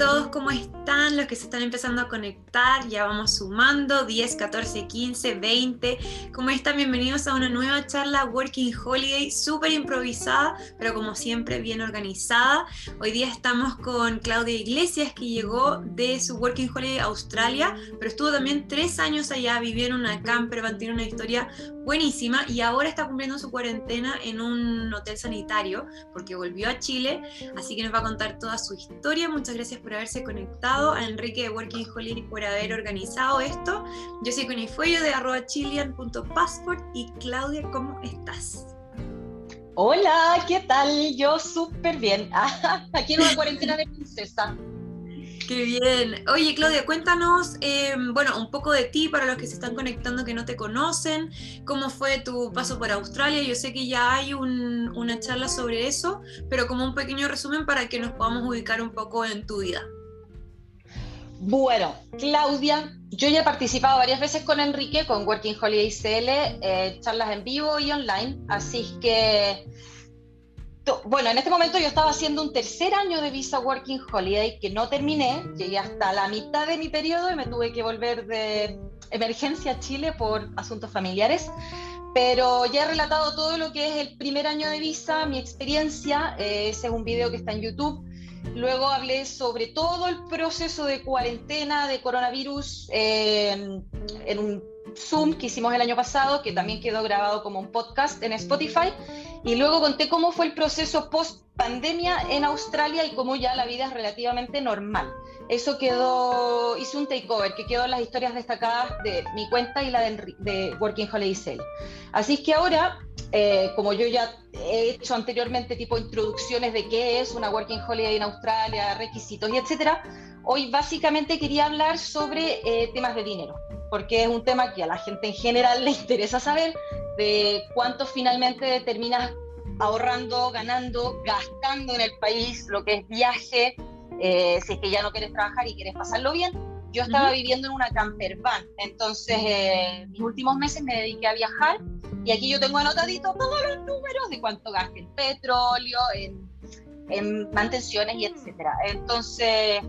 todos, ¿cómo están? Los que se están empezando a conectar, ya vamos sumando, 10, 14, 15, 20. ¿Cómo están? Bienvenidos a una nueva charla Working Holiday, súper improvisada, pero como siempre bien organizada. Hoy día estamos con Claudia Iglesias, que llegó de su Working Holiday a Australia, pero estuvo también tres años allá, vivió en una camper, tiene una historia buenísima y ahora está cumpliendo su cuarentena en un hotel sanitario porque volvió a Chile, así que nos va a contar toda su historia. Muchas gracias por haberse conectado, a Enrique de Working Holiday por haber organizado esto. Yo soy Conifuello de arroba chilean.passport y Claudia, ¿cómo estás? Hola, ¿qué tal? Yo súper bien. Aquí en una cuarentena de princesa. Qué bien. Oye, Claudia, cuéntanos, eh, bueno, un poco de ti para los que se están conectando que no te conocen. ¿Cómo fue tu paso por Australia? Yo sé que ya hay una charla sobre eso, pero como un pequeño resumen para que nos podamos ubicar un poco en tu vida. Bueno, Claudia, yo ya he participado varias veces con Enrique, con Working Holiday CL, eh, charlas en vivo y online, así que bueno, en este momento yo estaba haciendo un tercer año de visa Working Holiday que no terminé, llegué hasta la mitad de mi periodo y me tuve que volver de emergencia a Chile por asuntos familiares. Pero ya he relatado todo lo que es el primer año de visa, mi experiencia, eh, ese es un video que está en YouTube. Luego hablé sobre todo el proceso de cuarentena de coronavirus eh, en un Zoom que hicimos el año pasado, que también quedó grabado como un podcast en Spotify. Y luego conté cómo fue el proceso post pandemia en Australia y cómo ya la vida es relativamente normal. Eso quedó, hice un takeover que quedó en las historias destacadas de mi cuenta y la de, Working Holiday Sale. Así es que ahora, eh, como yo ya he hecho anteriormente tipo introducciones de qué es una Working Holiday en Australia, requisitos y etcétera, hoy básicamente quería hablar sobre eh, temas de dinero porque es un tema que a la gente en general le interesa saber de cuánto finalmente terminas ahorrando, ganando, gastando en el país, lo que es viaje, eh, si es que ya no quieres trabajar y quieres pasarlo bien. Yo estaba viviendo en una camper van, entonces eh, mis últimos meses me dediqué a viajar y aquí yo tengo anotadito todos los números de cuánto gasto en petróleo, en, en mantenciones y etcétera. Entonces,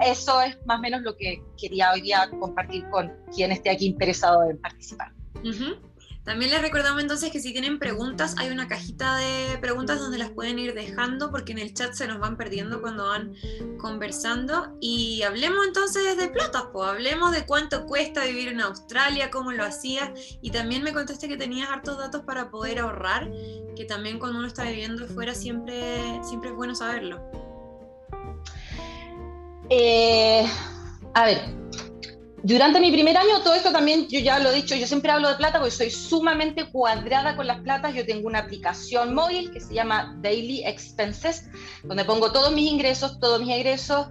eso es más o menos lo que quería hoy día compartir con quien esté aquí interesado en participar. También les recordamos entonces que si tienen preguntas, hay una cajita de preguntas donde las pueden ir dejando porque en el chat se nos van perdiendo cuando van conversando. Y hablemos entonces de plata, pues hablemos de cuánto cuesta vivir en Australia, cómo lo hacías. Y también me contaste que tenías hartos datos para poder ahorrar, que también cuando uno está viviendo fuera siempre, siempre es bueno saberlo. Eh, a ver, durante mi primer año, todo esto también, yo ya lo he dicho, yo siempre hablo de plata porque soy sumamente cuadrada con las platas. Yo tengo una aplicación móvil que se llama Daily Expenses, donde pongo todos mis ingresos, todos mis egresos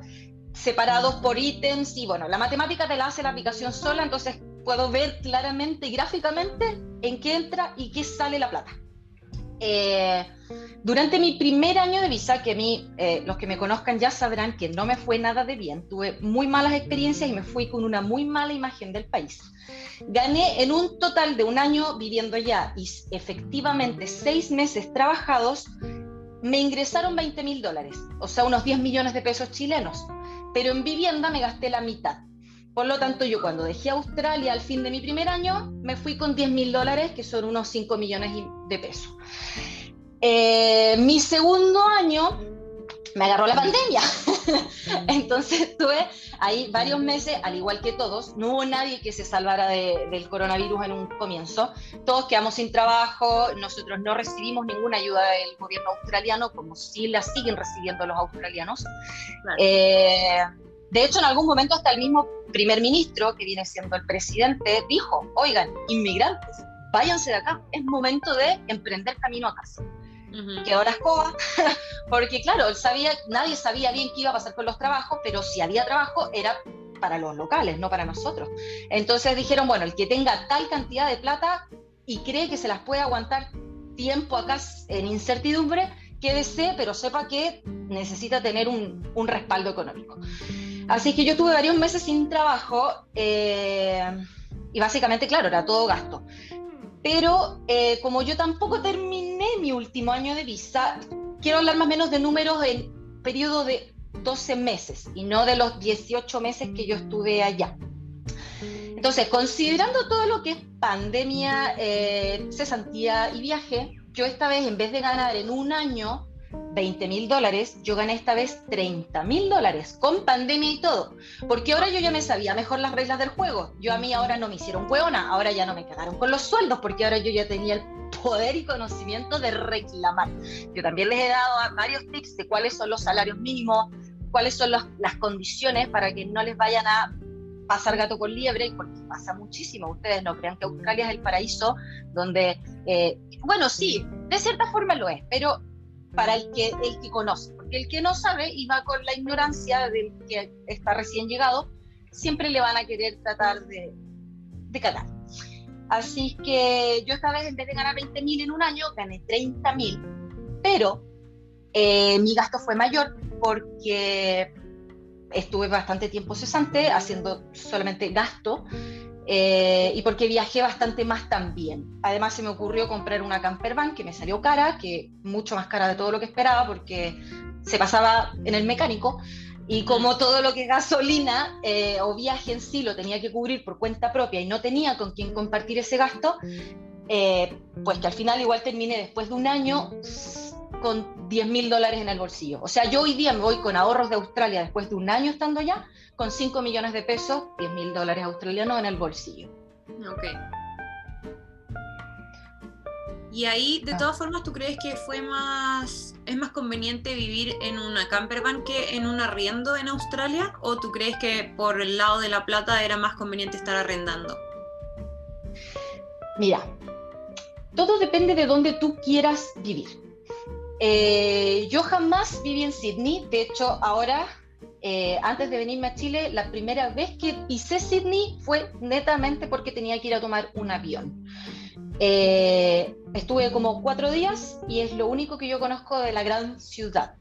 separados por ítems y bueno, la matemática te la hace la aplicación sola, entonces puedo ver claramente y gráficamente en qué entra y qué sale la plata. Eh, durante mi primer año de visa, que a mí, eh, los que me conozcan ya sabrán que no me fue nada de bien, tuve muy malas experiencias y me fui con una muy mala imagen del país. Gané en un total de un año viviendo allá y efectivamente seis meses trabajados, me ingresaron 20 mil dólares, o sea, unos 10 millones de pesos chilenos, pero en vivienda me gasté la mitad. Por lo tanto, yo cuando dejé Australia al fin de mi primer año, me fui con 10 mil dólares, que son unos 5 millones de pesos. Eh, mi segundo año me agarró la pandemia. Entonces estuve ahí varios meses, al igual que todos. No hubo nadie que se salvara del coronavirus en un comienzo. Todos quedamos sin trabajo, nosotros no recibimos ninguna ayuda del gobierno australiano, como sí la siguen recibiendo los australianos. Eh, de hecho, en algún momento hasta el mismo primer ministro, que viene siendo el presidente, dijo, oigan, inmigrantes, váyanse de acá, es momento de emprender camino a casa. Que ahora es escoba, porque claro, él sabía, nadie sabía bien qué iba a pasar con los trabajos, pero si había trabajo era para los locales, no para nosotros. Entonces dijeron, bueno, el que tenga tal cantidad de plata y cree que se las puede aguantar tiempo acá en incertidumbre, quédese, pero sepa que necesita tener un, un respaldo económico. Así que yo tuve varios meses sin trabajo eh, y básicamente, claro, era todo gasto. Pero eh, como yo tampoco terminé mi último año de visa, quiero hablar más o menos de números en periodo de 12 meses y no de los 18 meses que yo estuve allá. Entonces, considerando todo lo que es pandemia, eh, cesantía y viaje, yo esta vez, en vez de ganar en un año 20 mil dólares, yo gané esta vez 30 mil dólares, con pandemia y todo. Porque ahora yo ya me sabía mejor las reglas del juego. Yo a mí ahora no me hicieron hueona, ahora ya no me cagaron con los sueldos, porque ahora yo ya tenía el poder y conocimiento de reclamar. Yo también les he dado varios tips de cuáles son los salarios mínimos, cuáles son las condiciones para que no les vayan a pasar gato con liebre, porque pasa muchísimo. Ustedes no crean que Australia es el paraíso donde, eh, bueno, sí, de cierta forma lo es, pero para el que, el que conoce, porque el que no sabe y va con la ignorancia del que está recién llegado, siempre le van a querer tratar de, de catar. Así que yo esta vez en vez de ganar 20 mil en un año, gané 30 mil, pero eh, mi gasto fue mayor porque estuve bastante tiempo cesante haciendo solamente gasto eh, y porque viajé bastante más también. Además se me ocurrió comprar una camper van que me salió cara, que mucho más cara de todo lo que esperaba porque se pasaba en el mecánico y como todo lo que gasolina eh, o viaje en sí lo tenía que cubrir por cuenta propia y no tenía con quién compartir ese gasto, eh, pues que al final igual terminé después de un año con 10 mil dólares en el bolsillo. O sea, yo hoy día me voy con ahorros de Australia después de un año estando allá, con 5 millones de pesos, 10 mil dólares australianos en el bolsillo. Ok. Y ahí, de ah. todas formas, ¿tú crees que fue más, es más conveniente vivir en una campervan que en un arriendo en Australia? ¿O tú crees que por el lado de la plata era más conveniente estar arrendando? Mira, todo depende de dónde tú quieras vivir. Eh, yo jamás viví en Sydney, de hecho ahora, eh, antes de venirme a Chile, la primera vez que pisé Sydney fue netamente porque tenía que ir a tomar un avión. Eh, estuve como cuatro días y es lo único que yo conozco de la gran ciudad.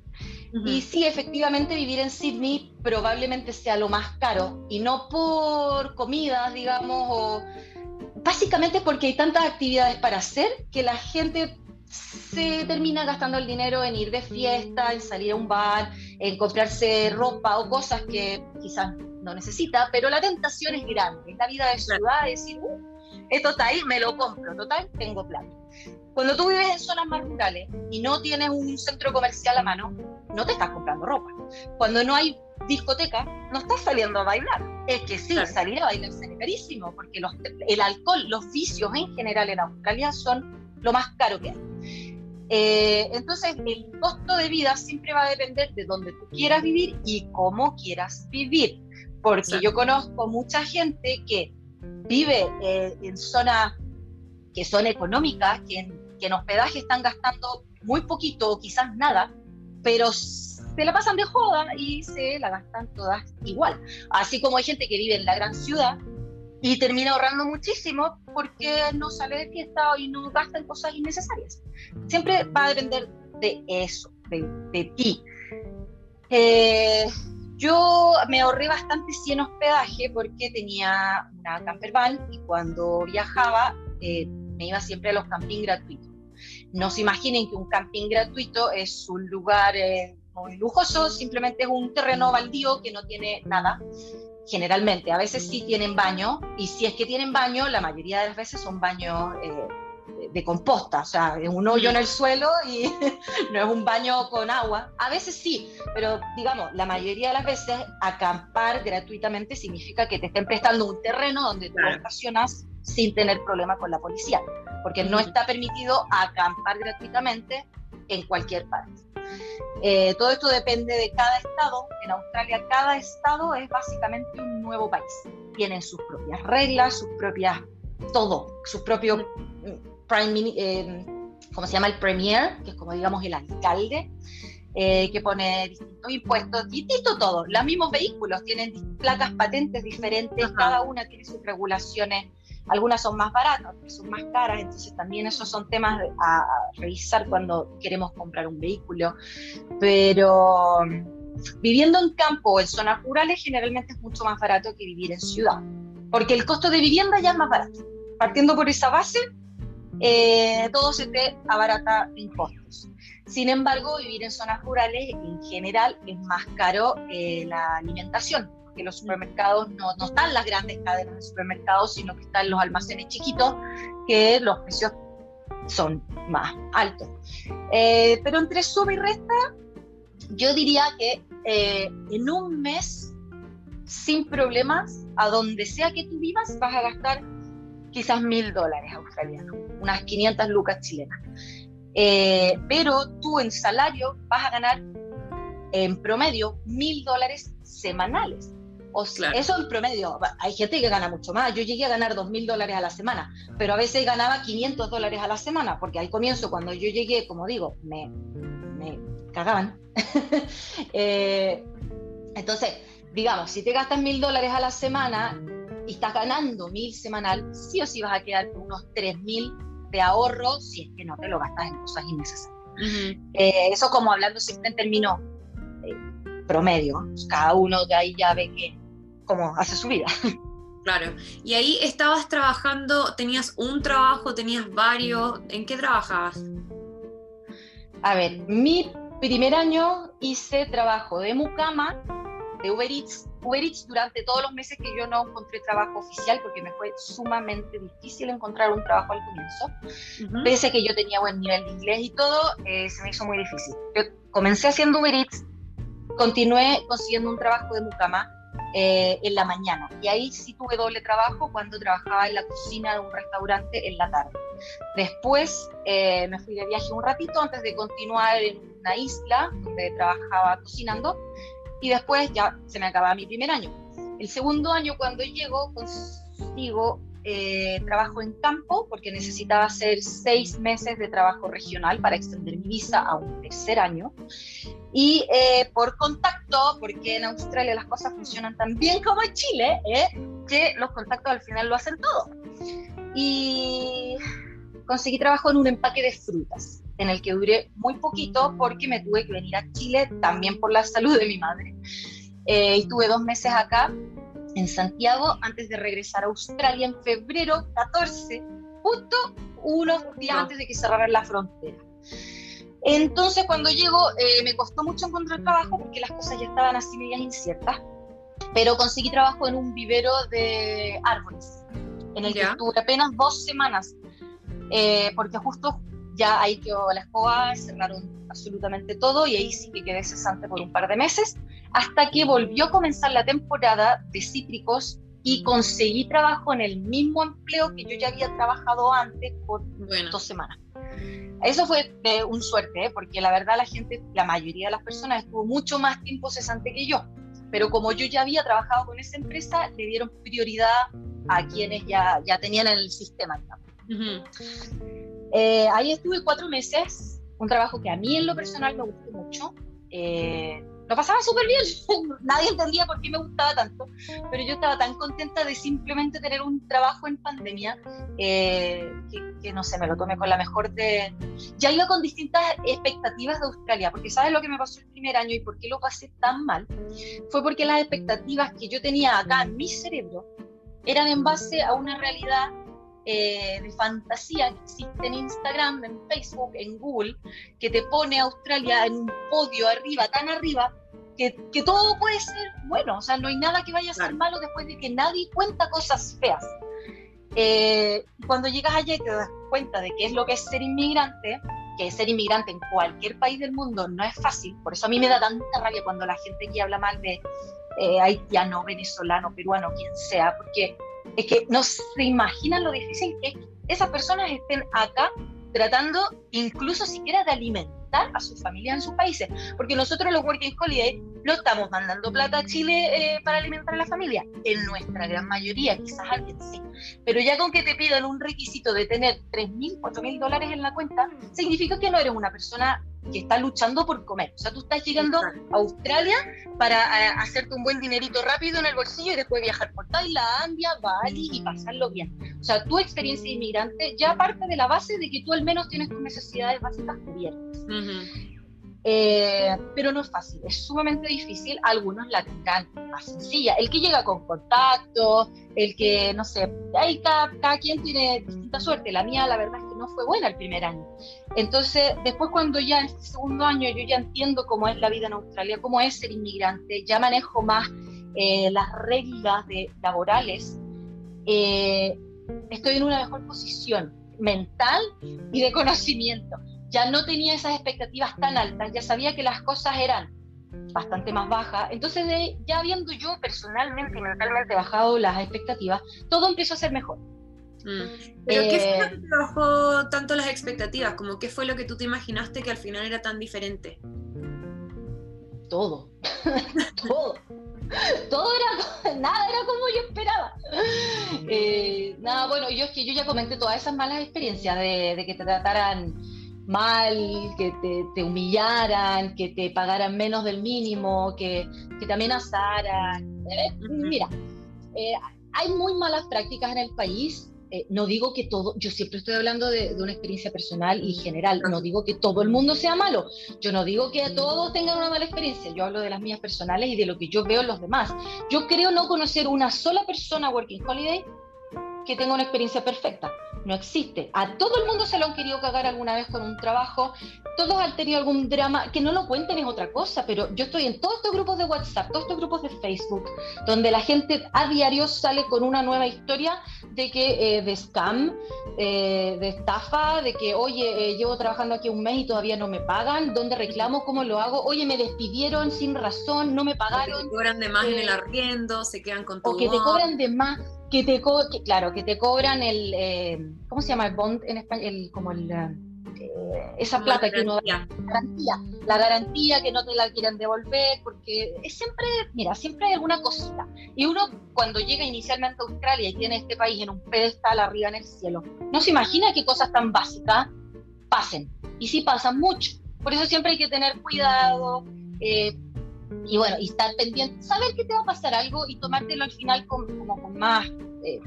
Y sí, efectivamente, vivir en Sydney probablemente sea lo más caro, y no por comidas, digamos, o básicamente porque hay tantas actividades para hacer que la gente se termina gastando el dinero en ir de fiesta, en salir a un bar, en comprarse ropa o cosas que quizás no necesita, pero la tentación es grande. Es la vida de ciudad, es decir, uh, esto está ahí, me lo compro, total, tengo plata. Cuando tú vives en zonas más rurales y no tienes un centro comercial a mano, no te estás comprando ropa. Cuando no hay discoteca, no estás saliendo a bailar. Es que sí, salir a bailar es carísimo, porque el alcohol, los vicios en general en Australia son lo más caro que hay. Eh, entonces, el costo de vida siempre va a depender de dónde tú quieras vivir y cómo quieras vivir. Porque yo conozco mucha gente que vive eh, en zonas que son económicas, que en, que en hospedaje están gastando muy poquito o quizás nada, pero se la pasan de joda y se la gastan todas igual. Así como hay gente que vive en la gran ciudad y termina ahorrando muchísimo porque no sale de fiesta y no gasta en cosas innecesarias. Siempre va a depender de eso, de, ti. Eh, yo me ahorré bastante sí en hospedaje porque tenía una camper van y cuando viajaba eh, me iba siempre a los camping gratuitos. No se imaginen que un camping gratuito es un lugar eh, muy lujoso, simplemente es un terreno baldío que no tiene nada generalmente. A veces sí tienen baño y si es que tienen baño, la mayoría de las veces son baños eh, de composta, o sea, es un hoyo en el suelo y no es un baño con agua. A veces sí, pero digamos, la mayoría de las veces acampar gratuitamente significa que te estén prestando un terreno donde tú estacionas sin tener problema con la policía, porque no está permitido acampar gratuitamente en cualquier parte. Eh, todo esto depende de cada estado. En Australia cada estado es básicamente un nuevo país. Tienen sus propias reglas, sus propias, todo, sus propios mm, prime, eh, ¿cómo se llama? El premier, que es como digamos el alcalde, eh, que pone distintos impuestos, distinto todo. Los mismos vehículos tienen placas patentes diferentes, cada una tiene sus regulaciones algunas son más baratas, otras son más caras, entonces también esos son temas a, revisar cuando queremos comprar un vehículo. Pero mm, viviendo en campo o en zonas rurales generalmente es mucho más barato que vivir en ciudad, porque el costo de vivienda ya es más barato. Partiendo por esa base, eh, todo se te abarata en costos. Sin embargo, vivir en zonas rurales en general es más caro eh, la alimentación, porque los supermercados no, no están las grandes cadenas de supermercados, sino que están los almacenes chiquitos, que los precios son más altos. Eh, pero entre suma y resta, yo diría que eh, en un mes, sin problemas, a donde sea que tú vivas, vas a gastar quizás mil dólares australianos, unas 500 lucas chilenas. Eh, pero tú en salario vas a ganar en promedio mil dólares semanales. O sea, Eso en promedio. Hay gente que gana mucho más. Yo llegué a ganar dos mil dólares a la semana, pero a veces ganaba 500 dólares a la semana, porque al comienzo, cuando yo llegué, como digo, me, me cagaban. Eh, entonces, digamos, si te gastas mil dólares a la semana y estás ganando mil semanal, sí o sí vas a quedar con unos tres mil de ahorro si es que no te lo gastas en cosas innecesarias. Eh, eso como hablando siempre en términos promedio, cada uno de ahí ya ve que cómo hace su vida. Claro. Y ahí estabas trabajando, tenías un trabajo, tenías varios. ¿En qué trabajabas? A ver, mi primer año hice trabajo de mucama, de Uber Eats, Uber Eats durante todos los meses que yo no encontré trabajo oficial, porque me fue sumamente difícil encontrar un trabajo al comienzo. Pese a que yo tenía buen nivel de inglés y todo, eh, se me hizo muy difícil. Yo comencé haciendo Uber Eats, continué consiguiendo un trabajo de mucama eh, en la mañana. Y ahí sí tuve doble trabajo cuando trabajaba en la cocina de un restaurante en la tarde. Después eh, me fui de viaje un ratito antes de continuar en una isla donde trabajaba cocinando y después ya se me acababa mi primer año. El segundo año cuando llego consigo eh, trabajo en campo porque necesitaba hacer seis meses de trabajo regional para extender mi visa a un tercer año. Y eh, por contacto, porque en Australia las cosas funcionan tan bien como en Chile, ¿eh? que los contactos al final lo hacen todo. Y conseguí trabajo en un empaque de frutas, en el que duré muy poquito porque me tuve que venir a Chile también por la salud de mi madre. Eh, y tuve dos meses acá en Santiago antes de regresar a Australia en febrero 14, justo unos días antes de que cerraran la frontera. Entonces cuando llego eh, me costó mucho encontrar trabajo porque las cosas ya estaban así medias inciertas, pero conseguí trabajo en un vivero de árboles, en el que estuve apenas dos semanas, eh, porque justo ya ahí quedó la escoba, cerraron absolutamente todo y ahí sí que quedé cesante por un par de meses, hasta que volvió a comenzar la temporada de cítricos y conseguí trabajo en el mismo empleo que yo ya había trabajado antes por dos semanas. Eso fue de un suerte, ¿eh? porque la verdad la gente, la mayoría de las personas estuvo mucho más tiempo cesante que yo, pero como yo ya había trabajado con esa empresa, le dieron prioridad a quienes ya, ya tenían el sistema. Eh, ahí estuve cuatro meses, un trabajo que a mí en lo personal me gustó mucho. Eh, lo pasaba súper bien, nadie entendía por qué me gustaba tanto, pero yo estaba tan contenta de simplemente tener un trabajo en pandemia eh, que, no sé, me lo tomé con la mejor de... Ya iba con distintas expectativas de Australia, porque ¿sabes lo que me pasó el primer año y por qué lo pasé tan mal? Fue porque las expectativas que yo tenía acá en mi cerebro eran en base a una realidad eh, de fantasía que existe en Instagram, en Facebook, en Google, que te pone a Australia en un podio arriba, tan arriba, que, que, todo puede ser bueno, o sea, no hay nada que vaya a ser malo después de que nadie cuenta cosas feas. Eh, cuando llegas allá y te das cuenta de qué es lo que es ser inmigrante, que ser inmigrante en cualquier país del mundo no es fácil, por eso a mí me da tanta rabia cuando la gente aquí habla mal de eh, haitiano, venezolano, peruano, quien sea, porque es que no se imaginan lo difícil que es que esas personas estén acá tratando incluso siquiera de alimentar a su familia en sus países, porque nosotros los Working Holiday no estamos mandando plata a Chile eh, para alimentar a la familia, en nuestra gran mayoría, quizás alguien sí, pero ya con que te pidan un requisito de tener 3.000, 4.000 dólares en la cuenta, significa que no eres una persona que está luchando por comer. O sea, tú estás llegando a Australia para eh, hacerte un buen dinerito rápido en el bolsillo y después viajar por Tailandia, Bali y pasarlo bien. O sea, tu experiencia de inmigrante ya parte de la base de que tú al menos tienes tus necesidades básicas cubiertas. Eh, pero no es fácil, es sumamente difícil. Algunos la tendrán más sencilla. El que llega con contacto, el que, no sé, ahí cada, cada quien tiene distinta suerte. La mía, la verdad es que no fue buena el primer año. Entonces, después cuando ya en este segundo año yo ya entiendo cómo es la vida en Australia, cómo es ser inmigrante, ya manejo más eh, las reglas laborales, eh, estoy en una mejor posición mental y de conocimiento. Ya no tenía esas expectativas tan altas, ya sabía que las cosas eran bastante más bajas. Entonces, ya habiendo yo personalmente y mentalmente bajado las expectativas, todo empezó a ser mejor. Mm. ¿Pero qué fue lo que te bajó tanto las expectativas? Como qué fue lo que tú te imaginaste que al final era tan diferente? Todo. todo. Todo era, nada era como yo esperaba. Eh, nada, bueno, yo es que yo ya comenté todas esas malas experiencias de, que te trataran mal, que te, humillaran, que te pagaran menos del mínimo, que, que te amenazaran. Eh, mira, eh, hay muy malas prácticas en el país. Eh, no digo que todo, yo siempre estoy hablando de, una experiencia personal y general, no digo que todo el mundo sea malo, yo no digo que todos tengan una mala experiencia, yo hablo de las mías personales y de lo que yo veo en los demás. Yo creo no conocer una sola persona Working Holiday que tenga una experiencia perfecta no existe. A todo el mundo se lo han querido cagar alguna vez con un trabajo, todos han tenido algún drama, que no lo cuenten es otra cosa, pero yo estoy en todos estos grupos de WhatsApp, todos estos grupos de Facebook, donde la gente a diario sale con una nueva historia de que eh, de scam, eh, de estafa, de que, oye, eh, llevo trabajando aquí un mes y todavía no me pagan, ¿dónde reclamo? ¿Cómo lo hago? Oye, me despidieron sin razón, no me pagaron. Que te cobran de más en el arriendo, se quedan con todo. O que te cobran de más que te claro, que te cobran el, eh, ¿cómo se llama el bond en español? como el, eh, esa plata que uno da, garantía, la garantía que no te la quieran devolver, porque es siempre, mira, siempre hay alguna cosita. Y uno cuando llega inicialmente a Australia y tiene este país en un pedestal arriba en el cielo, no se imagina qué cosas tan básicas pasen. Y sí pasan mucho. Por eso siempre hay que tener cuidado. Eh, y bueno, y estar pendiente, saber que te va a pasar algo y tomártelo al final con, como con más eh,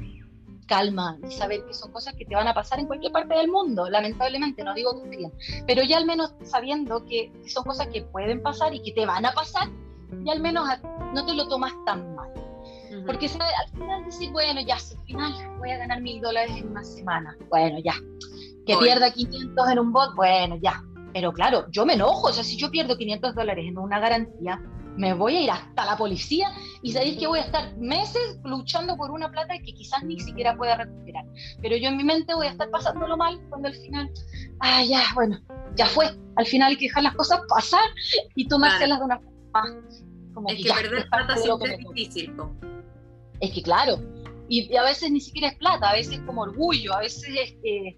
calma y saber que son cosas que te van a pasar en cualquier parte del mundo, lamentablemente, no digo que bien, pero ya al menos sabiendo que son cosas que pueden pasar y que te van a pasar, y al menos no te lo tomas tan mal. Porque al final decir, bueno, ya, si al final voy a ganar mil dólares en una semana, bueno, ya. Que pierda 500 en un bot, bueno, ya. Pero claro, yo me enojo, o sea, si yo pierdo 500 dólares en una garantía, me voy a ir hasta la policía y sabéis que voy a estar meses luchando por una plata que quizás ni siquiera pueda recuperar. Pero yo en mi mente voy a estar pasándolo mal cuando al final, ah, ya, bueno, ya fue. Al final hay que dejar las cosas pasar y tomárselas de una forma más. Como es que, perder plata siempre es difícil. Es que claro, y, a veces ni siquiera es plata, a veces es como orgullo, a veces es que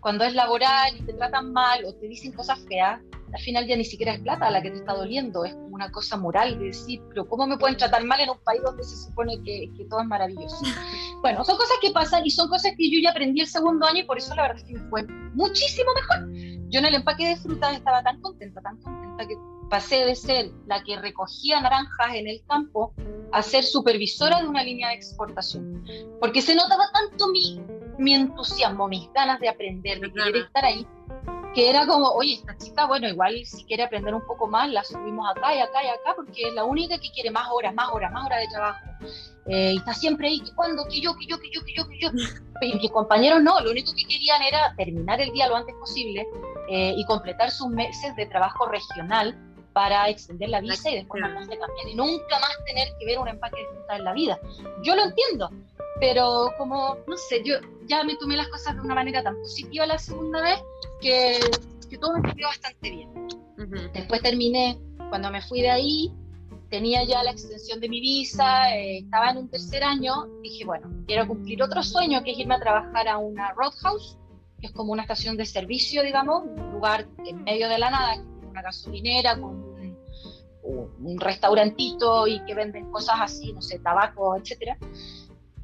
cuando es laboral y te tratan mal o te dicen cosas feas, al final ya ni siquiera es plata la que te está doliendo, es como una cosa moral de decir, pero ¿cómo me pueden tratar mal en un país donde se supone que, que todo es maravilloso? Bueno, son cosas que pasan y son cosas que yo ya aprendí el segundo año y por eso la verdad es que me fue muchísimo mejor. Yo en el empaque de frutas estaba tan contenta, tan contenta que pasé de ser la que recogía naranjas en el campo a ser supervisora de una línea de exportación. Porque se notaba tanto mi, mi entusiasmo, mis ganas de aprender, de querer estar ahí, que era como, oye, esta chica, bueno, igual si quiere aprender un poco más, la subimos acá y acá y acá, porque es la única que quiere más horas, más horas, más horas de trabajo. Eh, y está siempre ahí, que cuando, que yo, que yo, que yo, que yo, que yo. Y mis compañeros no, lo único que querían era terminar el día lo antes posible eh, y completar sus meses de trabajo regional para extender la visa y después mandarse también y nunca más tener que ver un empaque de fruta en la vida. Yo lo entiendo, pero como, no sé, yo ya me tomé las cosas de una manera tan positiva la segunda vez que, que todo me salió bastante bien. Después terminé, cuando me fui de ahí, tenía ya la extensión de mi visa, eh, estaba en un tercer año, dije, bueno, quiero cumplir otro sueño, que es irme a trabajar a una roadhouse, que es como una estación de servicio, digamos, un lugar en medio de la nada, una gasolinera con un, un restaurantito y que venden cosas así, no sé, tabaco, etcétera.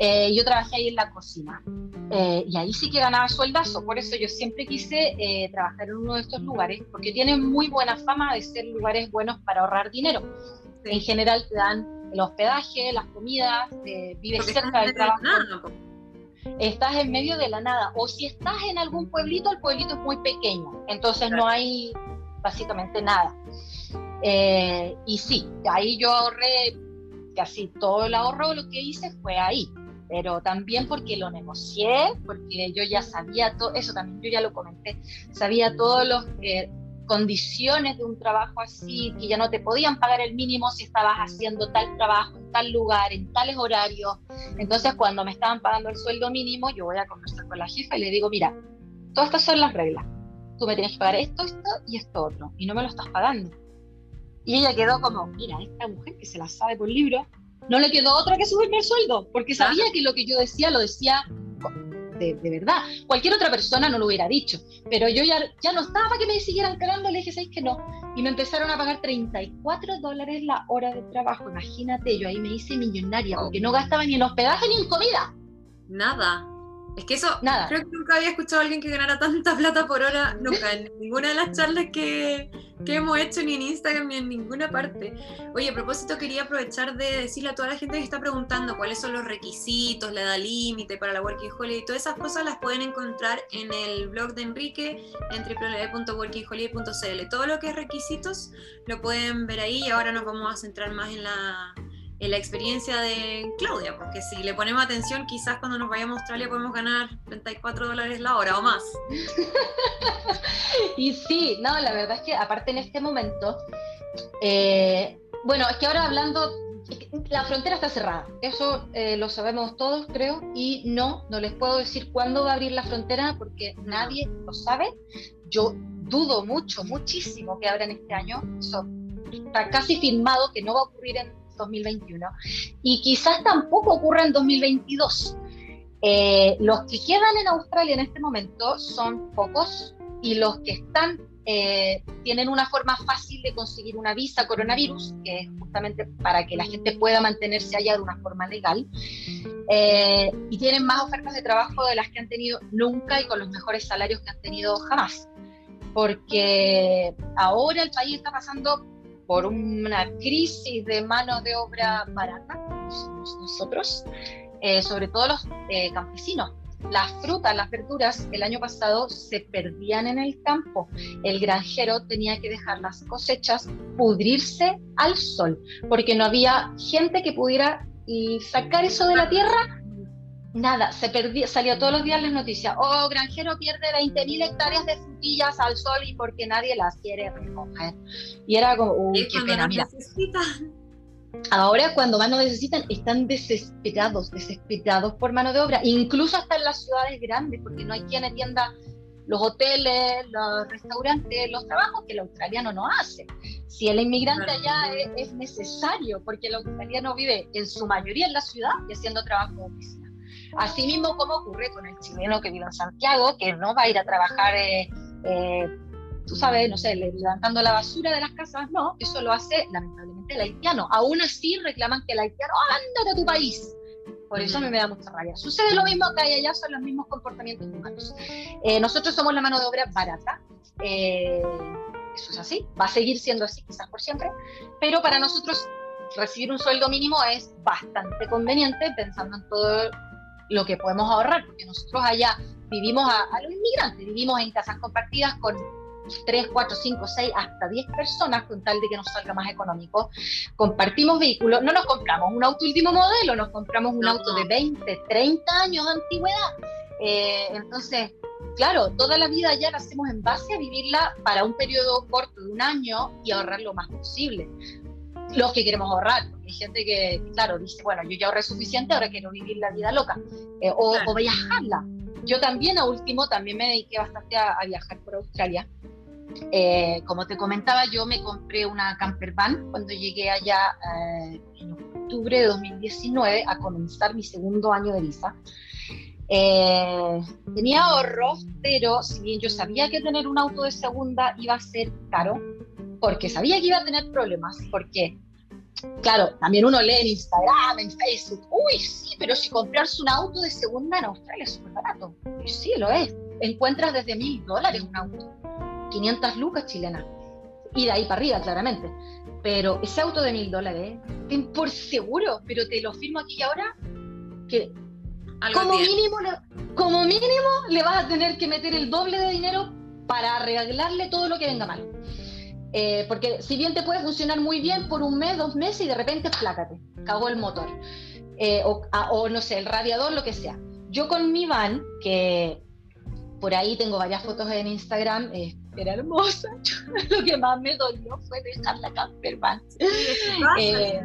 Eh, yo trabajé ahí en la cocina. Eh, y ahí sí que ganaba sueldazo, por eso yo siempre quise eh, trabajar en uno de estos lugares, porque tienen muy buena fama de ser lugares buenos para ahorrar dinero. En general te dan el hospedaje, las comidas, vives cerca del trabajo. estás en medio de la nada, o si estás en algún pueblito, el pueblito es muy pequeño, entonces no hay básicamente nada. y sí, ahí yo ahorré casi todo el ahorro, lo que hice fue ahí pero también porque lo negocié, porque yo ya sabía todo, eso también yo ya lo comenté, sabía todas las eh, condiciones de un trabajo así, que ya no te podían pagar el mínimo si estabas haciendo tal trabajo en tal lugar, en tales horarios. Entonces, cuando me estaban pagando el sueldo mínimo, yo voy a conversar con la jefa y le digo, mira, todas estas son las reglas. Tú me tienes que pagar esto, esto y esto otro, y no me lo estás pagando. Y ella quedó como, mira, esta mujer que se la sabe por libro, no le quedó otra que subirme el sueldo, porque sabía que lo que yo decía lo decía de, verdad. Cualquier otra persona no lo hubiera dicho, pero yo ya, ya no estaba para que me siguieran cagando, le dije, ¿sabes que no? Y me empezaron a pagar 34 dólares la hora de trabajo, imagínate, yo ahí me hice millonaria, porque no gastaba ni en hospedaje ni en comida. Nada. Es que eso, Nada. creo que nunca había escuchado a alguien que ganara tanta plata por hora, nunca, en ninguna de las charlas que, que, hemos hecho, ni en Instagram, ni en ninguna parte. Oye, a propósito, quería aprovechar de decirle a toda la gente que está preguntando cuáles son los requisitos, la edad límite para la Working Holiday, todas esas cosas las pueden encontrar en el blog de Enrique, en www.workingholiday.cl. Todo lo que es requisitos lo pueden ver ahí y ahora nos vamos a centrar más en la en la experiencia de Claudia, porque si le ponemos atención, quizás cuando nos vayamos a Australia podemos ganar 34 dólares la hora o más. y sí, no, la verdad es que aparte en este momento, eh, bueno, es que ahora hablando, la frontera está cerrada, eso eh, lo sabemos todos, creo, y no, no les puedo decir cuándo va a abrir la frontera porque nadie lo sabe. Yo dudo mucho, muchísimo que abran este año. Eso está casi firmado que no va a ocurrir en 2021 y quizás tampoco ocurra en 2022. Eh, los que quedan en Australia en este momento son pocos y los que están eh, tienen una forma fácil de conseguir una visa coronavirus, que es justamente para que la gente pueda mantenerse allá de una forma legal, eh, y tienen más ofertas de trabajo de las que han tenido nunca y con los mejores salarios que han tenido jamás. Porque ahora el país está pasando por una crisis de mano de obra barata, nosotros, eh, sobre todo los eh, campesinos. Las frutas, las verduras, el año pasado se perdían en el campo. El granjero tenía que dejar las cosechas pudrirse al sol, porque no había gente que pudiera y sacar eso de la tierra nada, se perdía, salió todos los días las noticias, oh, granjero pierde 20.000 hectáreas de frutillas al sol y porque nadie las quiere recoger. Y era como, uy, qué pena, mira. Ahora cuando más lo necesitan, están desesperados, desesperados por mano de obra, incluso hasta en las ciudades grandes, porque no hay quien atienda los hoteles, los restaurantes, los trabajos que el australiano no hace. Si el inmigrante allá es, necesario, porque el australiano vive en su mayoría en la ciudad y haciendo trabajo de oficina. Así mismo como ocurre con el chileno que vive en Santiago, que no va a ir a trabajar, eh, eh, tú sabes, no sé, levantando la basura de las casas, no, eso lo hace lamentablemente el haitiano. Aún así reclaman que el haitiano, ándate a tu país. Por eso a mí me da mucha rabia. Sucede lo mismo acá y allá, son los mismos comportamientos humanos. Eh, nosotros somos la mano de obra barata. eso es así, va a seguir siendo así quizás por siempre, pero para nosotros recibir un sueldo mínimo es bastante conveniente pensando en todo lo que podemos ahorrar, porque nosotros allá vivimos a, los inmigrantes, vivimos en casas compartidas con 3, 4, 5, 6, hasta 10 personas con tal de que nos salga más económico. Compartimos vehículos, no nos compramos un auto último modelo, nos compramos un auto de 20, 30 años de antigüedad. Eh, entonces, claro, toda la vida ya la hacemos en base a vivirla para un periodo corto de un año y ahorrar lo más posible los que queremos ahorrar, porque hay gente que, claro, dice, bueno, yo ya ahorré suficiente, ahora quiero vivir la vida loca, eh, o, o, viajarla. Yo también, a último, también me dediqué bastante a, viajar por Australia. Eh, como te comentaba, yo me compré una camper van cuando llegué allá eh, en octubre de 2019 a comenzar mi segundo año de visa. tenía ahorros, pero si bien yo sabía que tener un auto de segunda iba a ser caro, porque sabía que iba a tener problemas, porque, claro, también uno lee en Instagram, en Facebook, uy, sí, pero si comprarse un auto de segunda en Australia es súper barato. Y sí, lo es. Encuentras desde mil dólares un auto, 500 lucas chilenas, y de ahí para arriba, claramente. Pero ese auto de mil dólares, ten por seguro, pero te lo firmo aquí y ahora, que como mínimo, como mínimo le vas a tener que meter el doble de dinero para arreglarle todo lo que venga mal. Eh, porque si bien te puede funcionar muy bien por un mes, dos meses y de repente plácate, cagó el motor. eh, o, no sé, el radiador, lo que sea. Yo con mi van, que por ahí tengo varias fotos en Instagram, eh, era hermosa. lo que más me dolió fue dejar la camper van. Eh,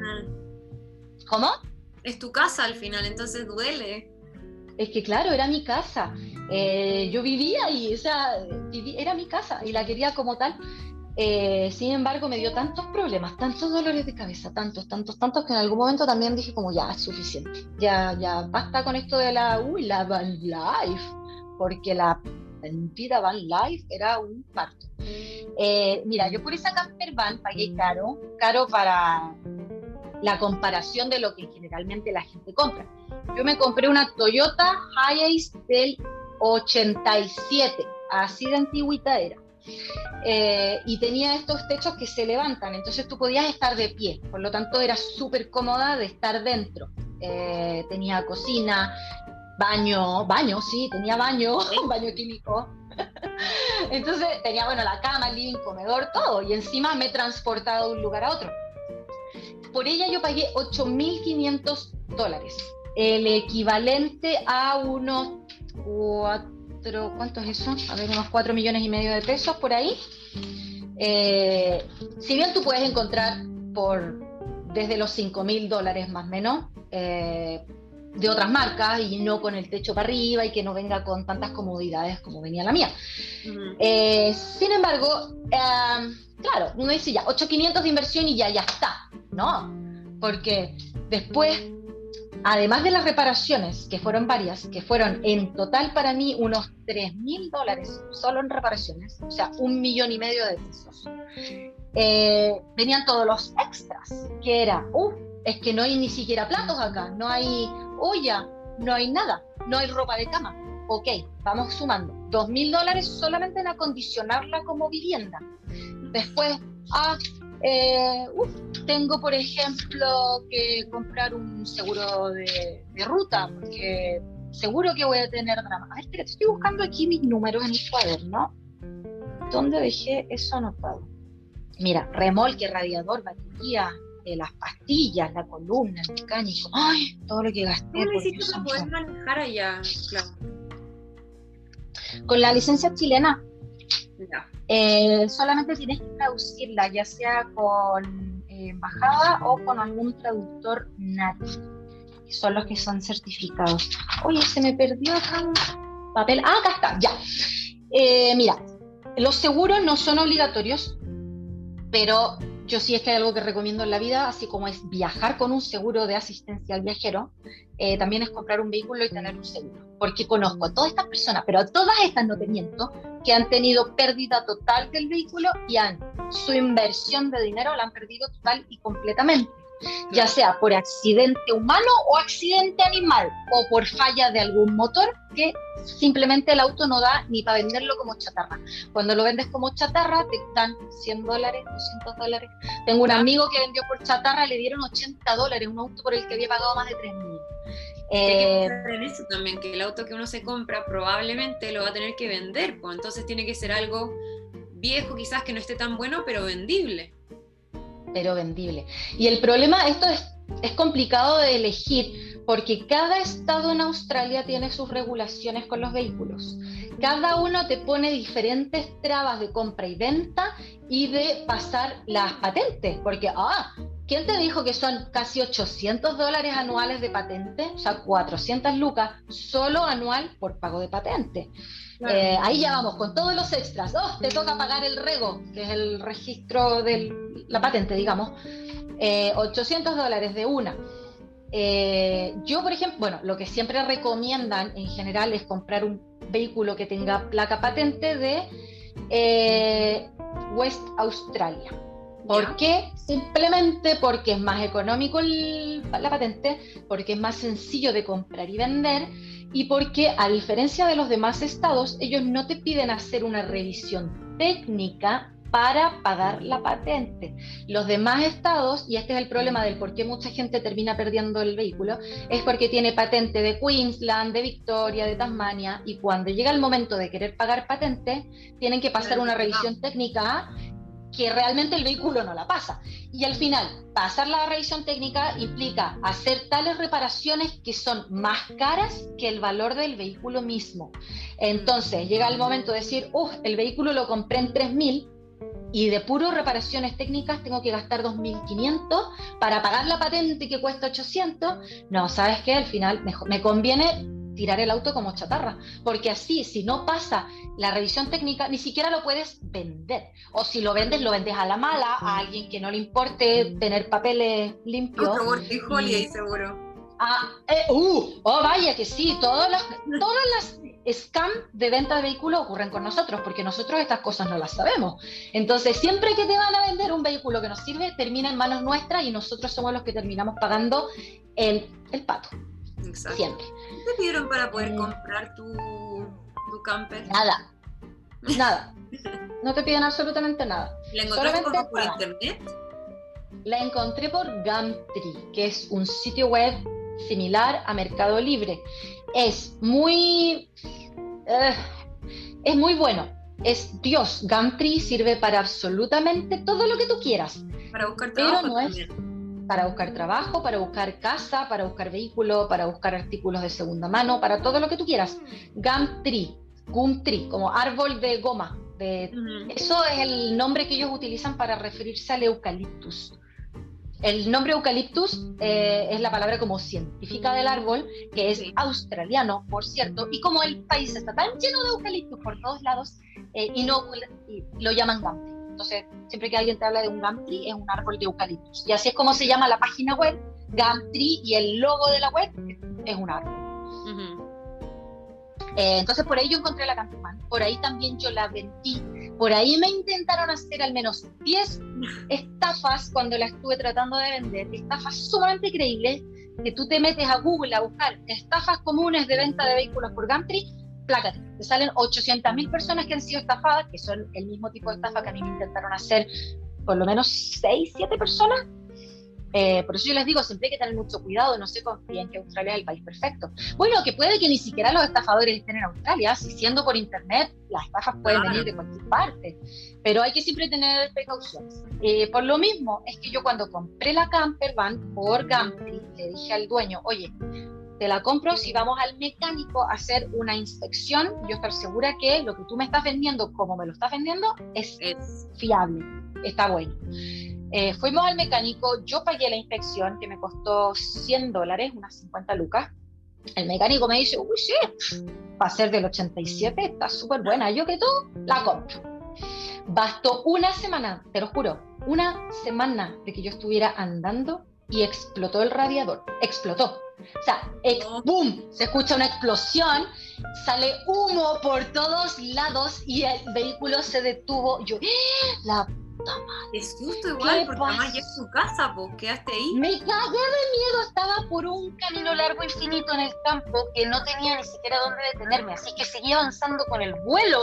¿Cómo? Es tu casa al final, entonces duele. Es que claro, era mi casa. yo vivía y, o sea, era mi casa y la quería como tal. Eh, sin embargo, me dio tantos problemas, tantos dolores de cabeza, tantos, tantos, tantos, que en algún momento también dije como ya, es suficiente. Ya, ya, basta con esto de la, uy, la Van Life, porque la mentira Van Life era un parto. Eh, mira, yo por esa camper van pagué caro, caro para la comparación de lo que generalmente la gente compra. Yo me compré una Toyota Hiace del 87, así de antigüita era eh, y tenía estos techos que se levantan, entonces tú podías estar de pie, por lo tanto era súper cómoda de estar dentro. Eh, tenía cocina, baño, baño, sí, tenía baño, baño químico. entonces tenía, bueno, la cama, el living, comedor, todo, y encima me he transportado de un lugar a otro. Por ella yo pagué 8.500 dólares, el equivalente a unos ¿cuánto es eso? A ver, unos 4 millones y medio de pesos por ahí. Eh, si bien tú puedes encontrar por desde los 5 mil dólares más o menos eh, de otras marcas y no con el techo para arriba y que no venga con tantas comodidades como venía la mía. Eh, sin embargo, claro, uno dice ya, 8.500 de inversión y ya, ya está, ¿no? Porque después además de las reparaciones, que fueron varias, que fueron en total para mí unos 3 mil dólares solo en reparaciones, o sea, un millón y medio de pesos, eh, venían todos los extras, que era, uff, es que no hay ni siquiera platos acá, no hay olla, no hay nada, no hay ropa de cama. Ok, vamos sumando. 2 mil dólares solamente en acondicionarla como vivienda. Después, ah, eh, tengo, por ejemplo, que comprar un seguro de, ruta, porque seguro que voy a tener drama. A ver, espérate, estoy buscando aquí mis números en el cuaderno. ¿Dónde dejé eso anotado? Mira, remolque, radiador, batería, eh, las pastillas, la columna, el mecánico. ¡Ay! Todo lo que gasté. ¿Cómo para poder manejar allá? Con la licencia chilena. Eh, solamente tienes que traducirla, ya sea con eh, embajada o con algún traductor nativo, que son los que son certificados. Oye, se me perdió acá un papel. Ah, acá está, ya. Eh, mira, los seguros no son obligatorios, pero yo sí es que hay algo que recomiendo en la vida, así como es viajar con un seguro de asistencia al viajero, también es comprar un vehículo y tener un seguro. Porque conozco a todas estas personas, pero a todas estas no te miento, que han tenido pérdida total del vehículo y han su inversión de dinero la han perdido total y completamente ya sea por accidente humano o accidente animal, o por falla de algún motor que simplemente el auto no da ni para venderlo como chatarra. Cuando lo vendes como chatarra te dan 100 dólares, 200 dólares. Tengo un amigo que vendió por chatarra, le dieron 80 dólares, un auto por el que había pagado más de 3 mil. Eh, en eso también, que el auto que uno se compra probablemente lo va a tener que vender, pues entonces tiene que ser algo viejo, quizás que no esté tan bueno, pero vendible pero vendible. Y el problema, esto es, es complicado de elegir porque cada estado en Australia tiene sus regulaciones con los vehículos. Cada uno te pone diferentes trabas de compra y venta y de pasar las patentes, porque, ah, ¿quién te dijo que son casi 800 dólares anuales de patente? O sea, 400 lucas solo anual por pago de patente. Eh, ahí ya vamos, con todos los extras. Oh, te toca pagar el rego, que es el registro de la patente, digamos. 800 eh, dólares de una. Eh, yo, por ejemplo, bueno, lo que siempre recomiendan en general es comprar un vehículo que tenga placa patente de West Australia. ¿Por qué? Simplemente porque es más económico la patente, porque es más sencillo de comprar y vender y porque a diferencia de los demás estados, ellos no te piden hacer una revisión técnica para pagar la patente. Los demás estados, y este es el problema del por qué mucha gente termina perdiendo el vehículo, es porque tiene patente de Queensland, de Victoria, de Tasmania, y cuando llega el momento de querer pagar patente, tienen que pasar una revisión técnica que realmente el vehículo no la pasa. Y al final, pasar la revisión técnica implica hacer tales reparaciones que son más caras que el valor del vehículo mismo. Entonces, llega el momento de decir, uff, el vehículo lo compré en 3.000 y de puro reparaciones técnicas tengo que gastar 2.500 para pagar la patente que cuesta 800. No, ¿sabes qué? Al final me, me conviene tirar el auto como chatarra, porque así, si no pasa la revisión técnica, ni siquiera lo puedes vender. O si lo vendes, lo vendes a la mala, a alguien que no le importe tener papeles limpios. Otro y... seguro. Ah, eh, uh, oh, vaya que sí, todas las, todas las scam de venta de vehículos ocurren con nosotros, porque nosotros estas cosas no las sabemos. Entonces, siempre que te van a vender un vehículo que nos sirve, termina en manos nuestras y nosotros somos los que terminamos pagando el, el pato. Siempre. ¿Qué te pidieron para poder comprar tu, tu camper? Nada. Nada. No te piden absolutamente nada. ¿La encontraste por internet? La encontré por Gumtree, que es un sitio web similar a Mercado Libre. Es muy. Eh, es muy bueno. Es Dios. Gumtree sirve para absolutamente todo lo que tú quieras. Para buscar trabajo. Pero no es para buscar trabajo, para buscar casa, para buscar vehículo, para buscar artículos de segunda mano, para todo lo que tú quieras. Gumtree, Gumtree, como árbol de goma. De, Eso es el nombre que ellos utilizan para referirse al eucaliptus. El nombre eucaliptus eh, es la palabra como científica del árbol, que es australiano, por cierto, y como el país está tan lleno de eucaliptus por todos lados, eh, y, no, y lo llaman Gumtree. Entonces, siempre que alguien te habla de un Gumtree, es un árbol de eucaliptus. Y así es como se llama la página web, Gumtree, y el logo de la web es un árbol. Eh, entonces, por ahí yo encontré la Camperman, por ahí también yo la vendí, por ahí me intentaron hacer al menos 10 estafas cuando la estuve tratando de vender, estafas sumamente creíbles, que tú te metes a Google a buscar estafas comunes de venta de vehículos por Gumtree plácate, te salen 800.000 personas que han sido estafadas, que son el mismo tipo de estafa que a mí me intentaron hacer por lo menos 6, 7 personas. Eh, por eso yo les digo, siempre hay que tener mucho cuidado, no se confíen que Australia es el país perfecto. Bueno, que puede que ni siquiera los estafadores estén en Australia, si siendo por internet, las estafas pueden venir de cualquier parte, pero hay que siempre tener precauciones. Eh, por lo mismo, es que yo cuando compré la camper van por Gumtree, le dije al dueño, oye, te la compro si vamos al mecánico a hacer una inspección, yo estoy segura que lo que tú me estás vendiendo, como me lo estás vendiendo, es, fiable, está bueno. Eh, fuimos al mecánico, yo pagué la inspección que me costó 100 dólares, unas 50 lucas. El mecánico me dice, uy, sí, va a ser del 87, está súper buena, yo que tú la compro. Bastó una semana, te lo juro, una semana de que yo estuviera andando y explotó el radiador, explotó o sea, ¡boom! Se escucha una explosión, sale humo por todos lados y el vehículo se detuvo. Yo, ¡Ah! la es justo igual, porque además ya es su casa, pues quedaste ahí. Me cagué de miedo, estaba por un camino largo infinito en el campo que no tenía ni siquiera dónde detenerme, así que seguí avanzando con el vuelo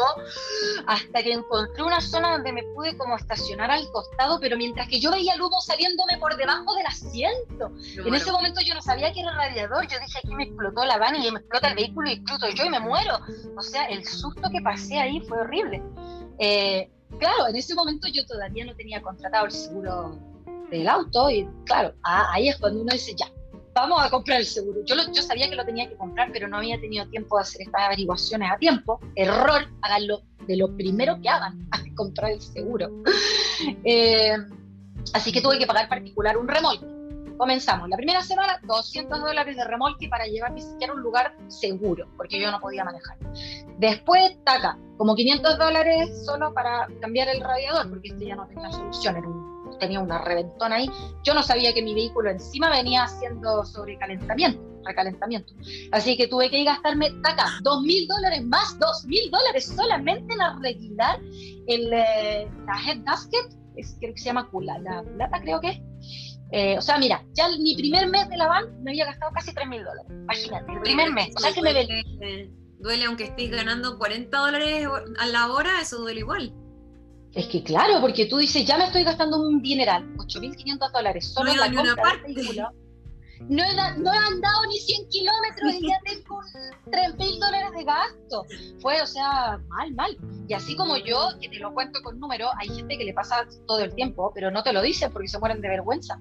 hasta que encontré una zona donde me pude como estacionar al costado, pero mientras que yo veía el humo saliéndome por debajo del asiento. En ese momento yo no sabía que era radiador, yo dije aquí me explotó la van y me explota el vehículo y exploto yo y me muero. O sea, el susto que pasé ahí fue horrible. Eh, claro, en ese momento yo todavía no tenía contratado el seguro del auto y claro, ahí es cuando uno dice, ya, vamos a comprar el seguro. Yo, yo sabía que lo tenía que comprar, pero no había tenido tiempo de hacer estas averiguaciones a tiempo. Error, háganlo de lo primero que hagan, comprar el seguro. Eh, así que tuve que pagar particular un remolque. Comenzamos. La primera semana, 200 dólares de remolque para llevar ni siquiera a un lugar seguro, porque yo no podía manejar. Después, taca, como 500 dólares solo para cambiar el radiador, porque este ya no tenía solución, tenía una reventona ahí. Yo no sabía que mi vehículo encima venía haciendo sobrecalentamiento, recalentamiento. Así que tuve que gastarme, taca, 2 mil dólares más, 2 mil dólares solamente en arreglar el, eh, la head gasket, es, creo que se llama la, la plata, creo que es eh, o sea, mira, ya mi primer mes de la van me había gastado casi 3 mil dólares. Imagínate, el primer mes. O sea que me duele, duele aunque estés ganando 40 dólares a la hora, eso duele igual. Es que claro, porque tú dices, ya me estoy gastando un dineral, 8.500 dólares solo en la compra del vehículo. No he, no he andado ni 100 kilómetros y ya tengo 3 mil dólares de gasto. Fue, o sea, mal, mal. Y así como yo, que te lo cuento con números, hay gente que le pasa todo el tiempo, pero no te lo dicen porque se mueren de vergüenza.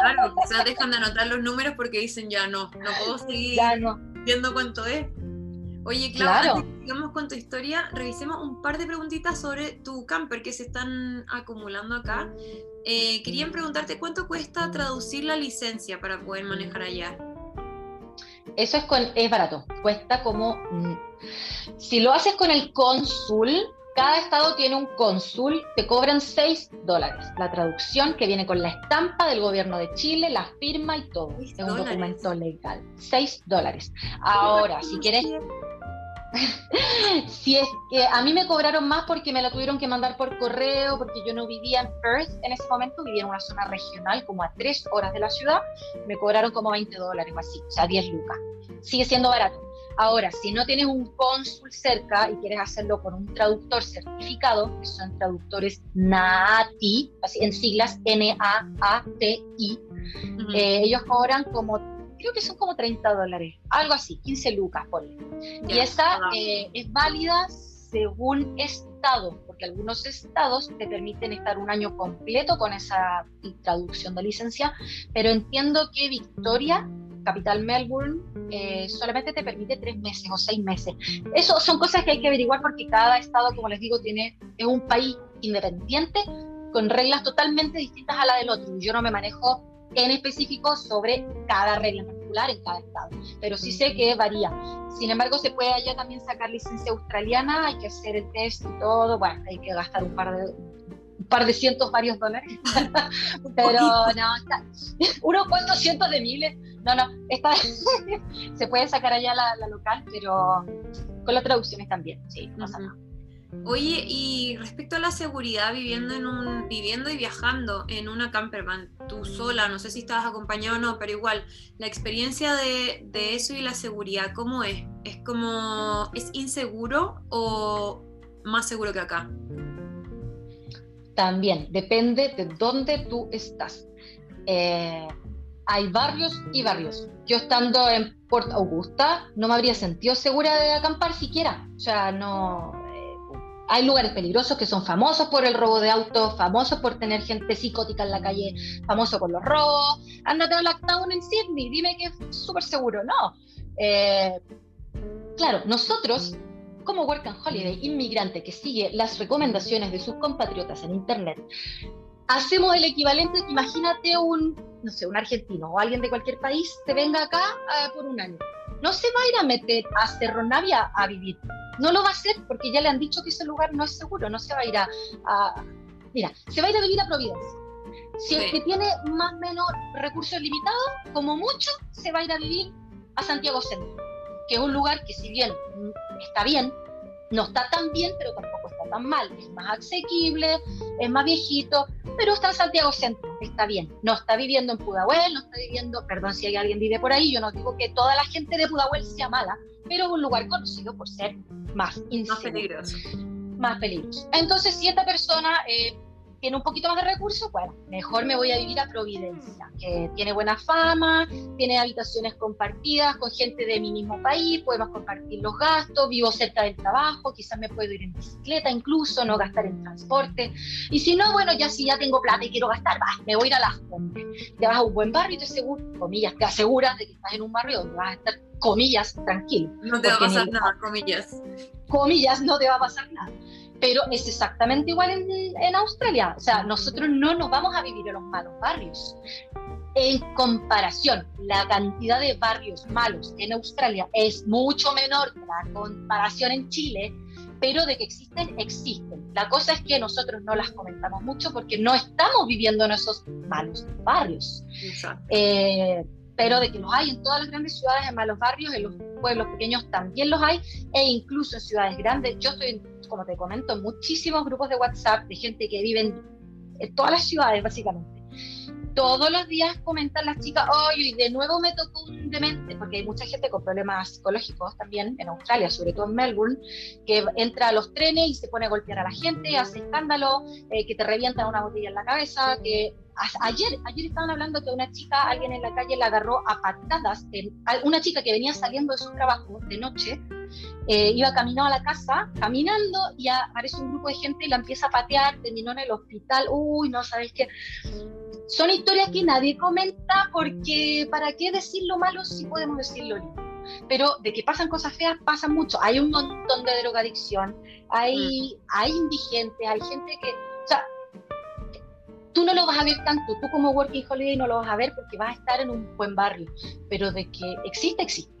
Claro, quizás dejan de anotar los números porque dicen ya no, no puedo seguir viendo cuánto es. Oye, claro. sigamos con tu historia, revisemos un par de preguntitas sobre tu camper que se están acumulando acá. Eh, querían preguntarte cuánto cuesta traducir la licencia para poder manejar allá. Eso es, con, es barato, cuesta como... Mm, si lo haces con el cónsul, cada estado tiene un cónsul, te cobran 6 dólares. La traducción que viene con la estampa del gobierno de Chile, la firma y todo. Es un documento legal. 6 dólares. Ahora, si quieres si es que a mí me cobraron más porque me la tuvieron que mandar por correo, porque yo no vivía en Perth en ese momento, vivía en una zona regional como a tres horas de la ciudad, me cobraron como 20 dólares así, o sea, 10 lucas. Sigue siendo barato. Ahora, si no tienes un cónsul cerca y quieres hacerlo con un traductor certificado, que son traductores NAATI, así en siglas N-A-A-T-I, eh, ellos cobran como creo que son como 30 dólares, algo así, 15 lucas, por Y esa eh, es válida según estado, porque algunos estados te permiten estar un año completo con esa traducción de licencia, pero entiendo que Victoria, capital Melbourne, eh, solamente te permite tres meses o seis meses. Eso son cosas que hay que averiguar porque cada estado, como les digo, tiene, es un país independiente con reglas totalmente distintas a la del otro. Yo no me manejo en específico sobre cada regla particular en cada estado, pero sí sé que varía. Sin embargo, se puede allá también sacar licencia australiana, hay que hacer el test y todo, bueno, hay que gastar un par de un par de cientos, varios dólares, pero no, está, unos cuantos cientos de miles, no, no, está, se puede sacar allá la, la, local, pero con las traducciones también, sí, no pasa nada. Oye, y respecto a la seguridad viviendo en un viviendo y viajando en una campervan, tú sola, no sé si estabas acompañado o no, pero igual, la experiencia de, de eso y la seguridad, ¿cómo es? ¿Es como es inseguro o más seguro que acá? También depende de dónde tú estás. Eh, hay barrios y barrios. Yo estando en Port Augusta no me habría sentido segura de acampar siquiera. O sea, no, hay lugares peligrosos que son famosos por el robo de autos, famosos por tener gente psicótica en la calle, famosos por los robos. Ándate a Blacktown en Sydney, dime que es súper seguro. No. Eh, claro, nosotros, como Work and Holiday, inmigrante que sigue las recomendaciones de sus compatriotas en Internet, hacemos el equivalente, imagínate un, no sé, un argentino o alguien de cualquier país te venga acá uh, por un año. No se va a ir a meter a Cerro Navia a vivir no lo va a hacer porque ya le han dicho que ese lugar no es seguro, no se va a ir a, mira, se va a ir a vivir a Providencia. Si es que tiene más o menos recursos limitados, como mucho, se va a ir a vivir a Santiago Centro, que es un lugar que si bien está bien, no está tan bien, pero tampoco tan mal. Es más asequible, es más viejito, pero está en Santiago Centro, está bien. No está viviendo en Pudahuel, no está viviendo, perdón si hay alguien vive por ahí, yo no digo que toda la gente de Pudahuel sea mala, pero es un lugar conocido por ser más Más peligroso. Más peligroso. Entonces, si esta persona eh, tiene un poquito más de recursos, bueno, mejor me voy a vivir a Providencia, que tiene buena fama, tiene habitaciones compartidas con gente de mi mismo país, podemos compartir los gastos, vivo cerca del trabajo, quizás me puedo ir en bicicleta incluso, no gastar en transporte. Y si no, bueno, ya si ya tengo plata y quiero gastar, va, me voy a ir a las Te vas a un buen barrio y te aseguro, comillas, te aseguras de que estás en un barrio donde vas a estar, comillas, tranquilo. No te va a pasar nada, comillas. Comillas, no te va a pasar nada pero es exactamente igual en, Australia. O sea, nosotros no nos vamos a vivir en los malos barrios. En comparación, la cantidad de barrios malos en Australia es mucho menor que la comparación en Chile, pero de que existen, existen. La cosa es que nosotros no las comentamos mucho porque no estamos viviendo en esos malos barrios. Eh, pero de que los hay en todas las grandes ciudades, en malos barrios, en los pueblos pequeños también los hay, e incluso en ciudades grandes. Yo estoy en como te comento, muchísimos grupos de WhatsApp de gente que vive en, todas las ciudades, básicamente. todos los días comentan las chicas, hoy de nuevo me tocó un demente, porque hay mucha gente con problemas psicológicos también en Australia, sobre todo en Melbourne, que entra a los trenes y se pone a golpear a la gente, hace escándalo, eh, que te revientan una botella en la cabeza, que ayer, ayer estaban hablando que una chica, alguien en la calle la agarró a patadas, una chica que venía saliendo de su trabajo de noche, eh, iba caminando a la casa, caminando, y aparece un grupo de gente y la empieza a patear, terminó en el hospital, uy, no sabes qué. Son historias que nadie comenta porque ¿para qué decir lo malo si podemos decir lo lindo? Pero de que pasan cosas feas, pasan mucho. Hay un montón de drogadicción, hay, mm. hay indigentes, hay gente que... O sea, tú no lo vas a ver tanto, tú como Working Holiday no lo vas a ver porque vas a estar en un buen barrio, pero de que existe, existe.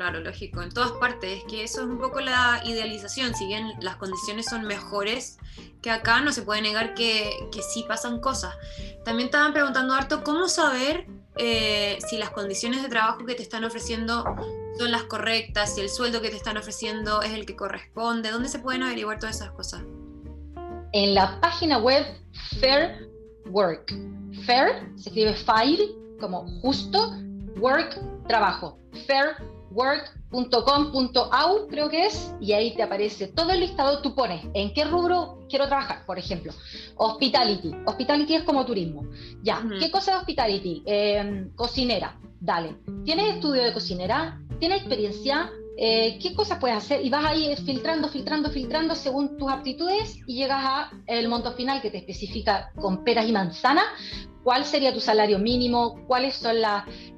Claro, lógico, en todas partes. Es que eso es un poco la idealización. Si bien las condiciones son mejores que acá, no se puede negar que, que sí pasan cosas. También estaban preguntando harto cómo saber eh, si las condiciones de trabajo que te están ofreciendo son las correctas, si el sueldo que te están ofreciendo es el que corresponde. ¿Dónde se pueden averiguar todas esas cosas? En la página web Fair Work. Fair se escribe fire como justo, work, trabajo. Fair work.com.au creo que es, y ahí te aparece todo el listado, tú pones en qué rubro quiero trabajar, por ejemplo, hospitality, hospitality es como turismo, ya, ¿qué cosa es hospitality? Em, cocinera, dale, ¿tienes estudio de cocinera? ¿Tienes experiencia? Eh, ¿Qué cosas puedes hacer? Y vas ahí filtrando, filtrando, filtrando según tus aptitudes y llegas a el monto final que te especifica con peras y manzanas cuál sería tu salario mínimo, cuáles son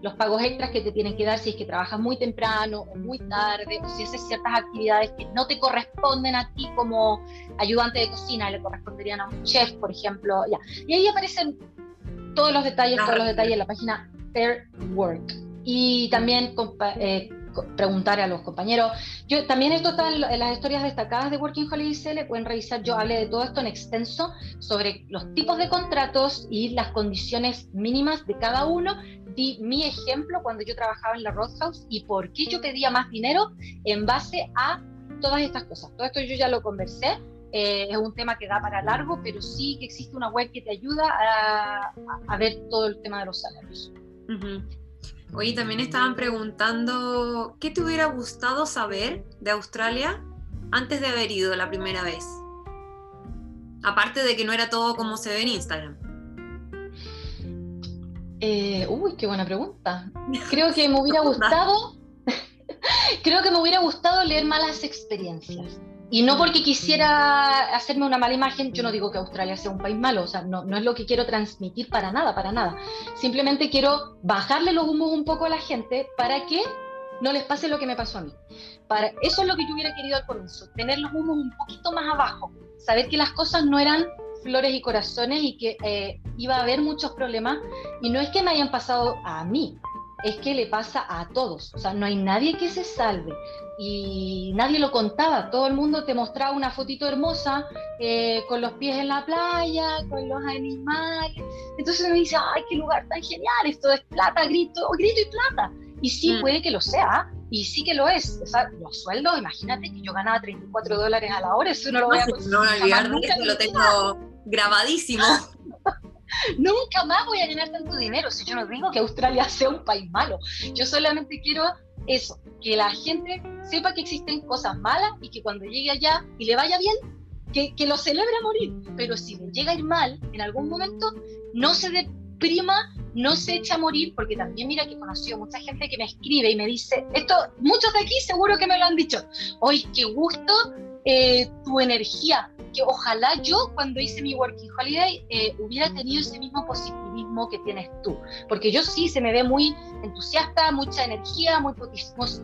los pagos extras que te tienen que dar si es que trabajas muy temprano o muy tarde, o si haces ciertas actividades que no te corresponden a ti como ayudante de cocina, le corresponderían a un chef, por ejemplo. Ya. Y ahí aparecen todos los detalles, todos los detalles en la página Fair Work. Y también eh, preguntar a los compañeros. Yo también esto está en, las historias destacadas de Working Holiday le pueden revisar, yo hablé de todo esto en extenso sobre los tipos de contratos y las condiciones mínimas de cada uno. Di mi ejemplo cuando yo trabajaba en la Roadhouse y por qué yo pedía más dinero en base a todas estas cosas. Todo esto yo ya lo conversé. Eh, es un tema que da para largo, pero sí que existe una web que te ayuda a, a, ver todo el tema de los salarios. Oye, también estaban preguntando, ¿qué te hubiera gustado saber de Australia antes de haber ido la primera vez? Aparte de que no era todo como se ve en Instagram. Eh, uy, qué buena pregunta. Creo que me hubiera gustado, creo que me hubiera gustado leer malas experiencias. Y no porque quisiera hacerme una mala imagen, yo no digo que Australia sea un país malo, o sea, no, no es lo que quiero transmitir para nada, para nada. Simplemente quiero bajarle los humos un poco a la gente para que no les pase lo que me pasó a mí. Para, eso es lo que yo hubiera querido al comienzo, tener los humos un poquito más abajo, saber que las cosas no eran flores y corazones y que eh, iba a haber muchos problemas. Y no es que me hayan pasado a mí, es que le pasa a todos. O sea, no hay nadie que se salve. Y nadie lo contaba. Todo el mundo te mostraba una fotito hermosa eh, con los pies en la playa, con los animales. Entonces uno dice, ay, qué lugar tan genial, esto es plata, grito, grito y plata. Y sí, mm. puede que lo sea, y sí que lo es. O sea, los sueldos, imagínate que yo ganaba 34 dólares a la hora, eso no lo voy a No, no olvidar, lo tengo grabadísimo. Nunca más voy a ganar tanto dinero si yo no digo que Australia sea un país malo. Yo solamente quiero eso, que la gente sepa que existen cosas malas y que cuando llegue allá y le vaya bien, que, que lo celebre a morir. Pero si le llega a ir mal en algún momento, no se deprima, no se echa a morir, porque también mira que he conocido mucha gente que me escribe y me dice, esto, muchos de aquí seguro que me lo han dicho, hoy qué gusto eh, tu energía, que ojalá yo cuando hice mi Working Holiday eh, hubiera tenido ese mismo positivismo que tienes tú, porque yo sí se me ve muy entusiasta, mucha energía, muy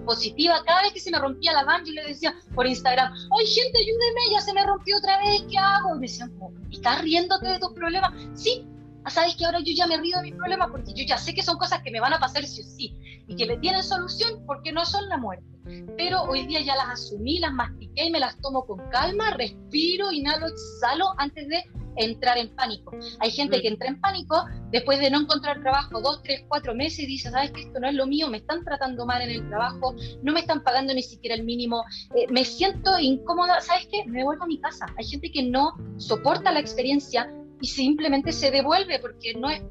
positiva. Cada vez que se me rompía la van, yo le decía por Instagram, ¡ay gente, ayúdeme! Ya se me rompió otra vez, ¿qué hago? Y me decían, ¿estás riéndote de tus problemas? Sí, ah, sabes que ahora yo ya me río de mis problemas porque yo ya sé que son cosas que me van a pasar sí o sí y que le tienen solución porque no son la muerte pero hoy día ya las asumí, las mastiqué y me las tomo con calma, respiro, inhalo, exhalo antes de entrar en pánico. Hay gente que entra en pánico después de no encontrar trabajo dos, tres, cuatro meses y dice, sabes que esto no es lo mío, me están tratando mal en el trabajo, no me están pagando ni siquiera el mínimo, eh, me siento incómoda, ¿sabes qué? Me vuelvo a mi casa. Hay gente que no soporta la experiencia y simplemente se devuelve porque no es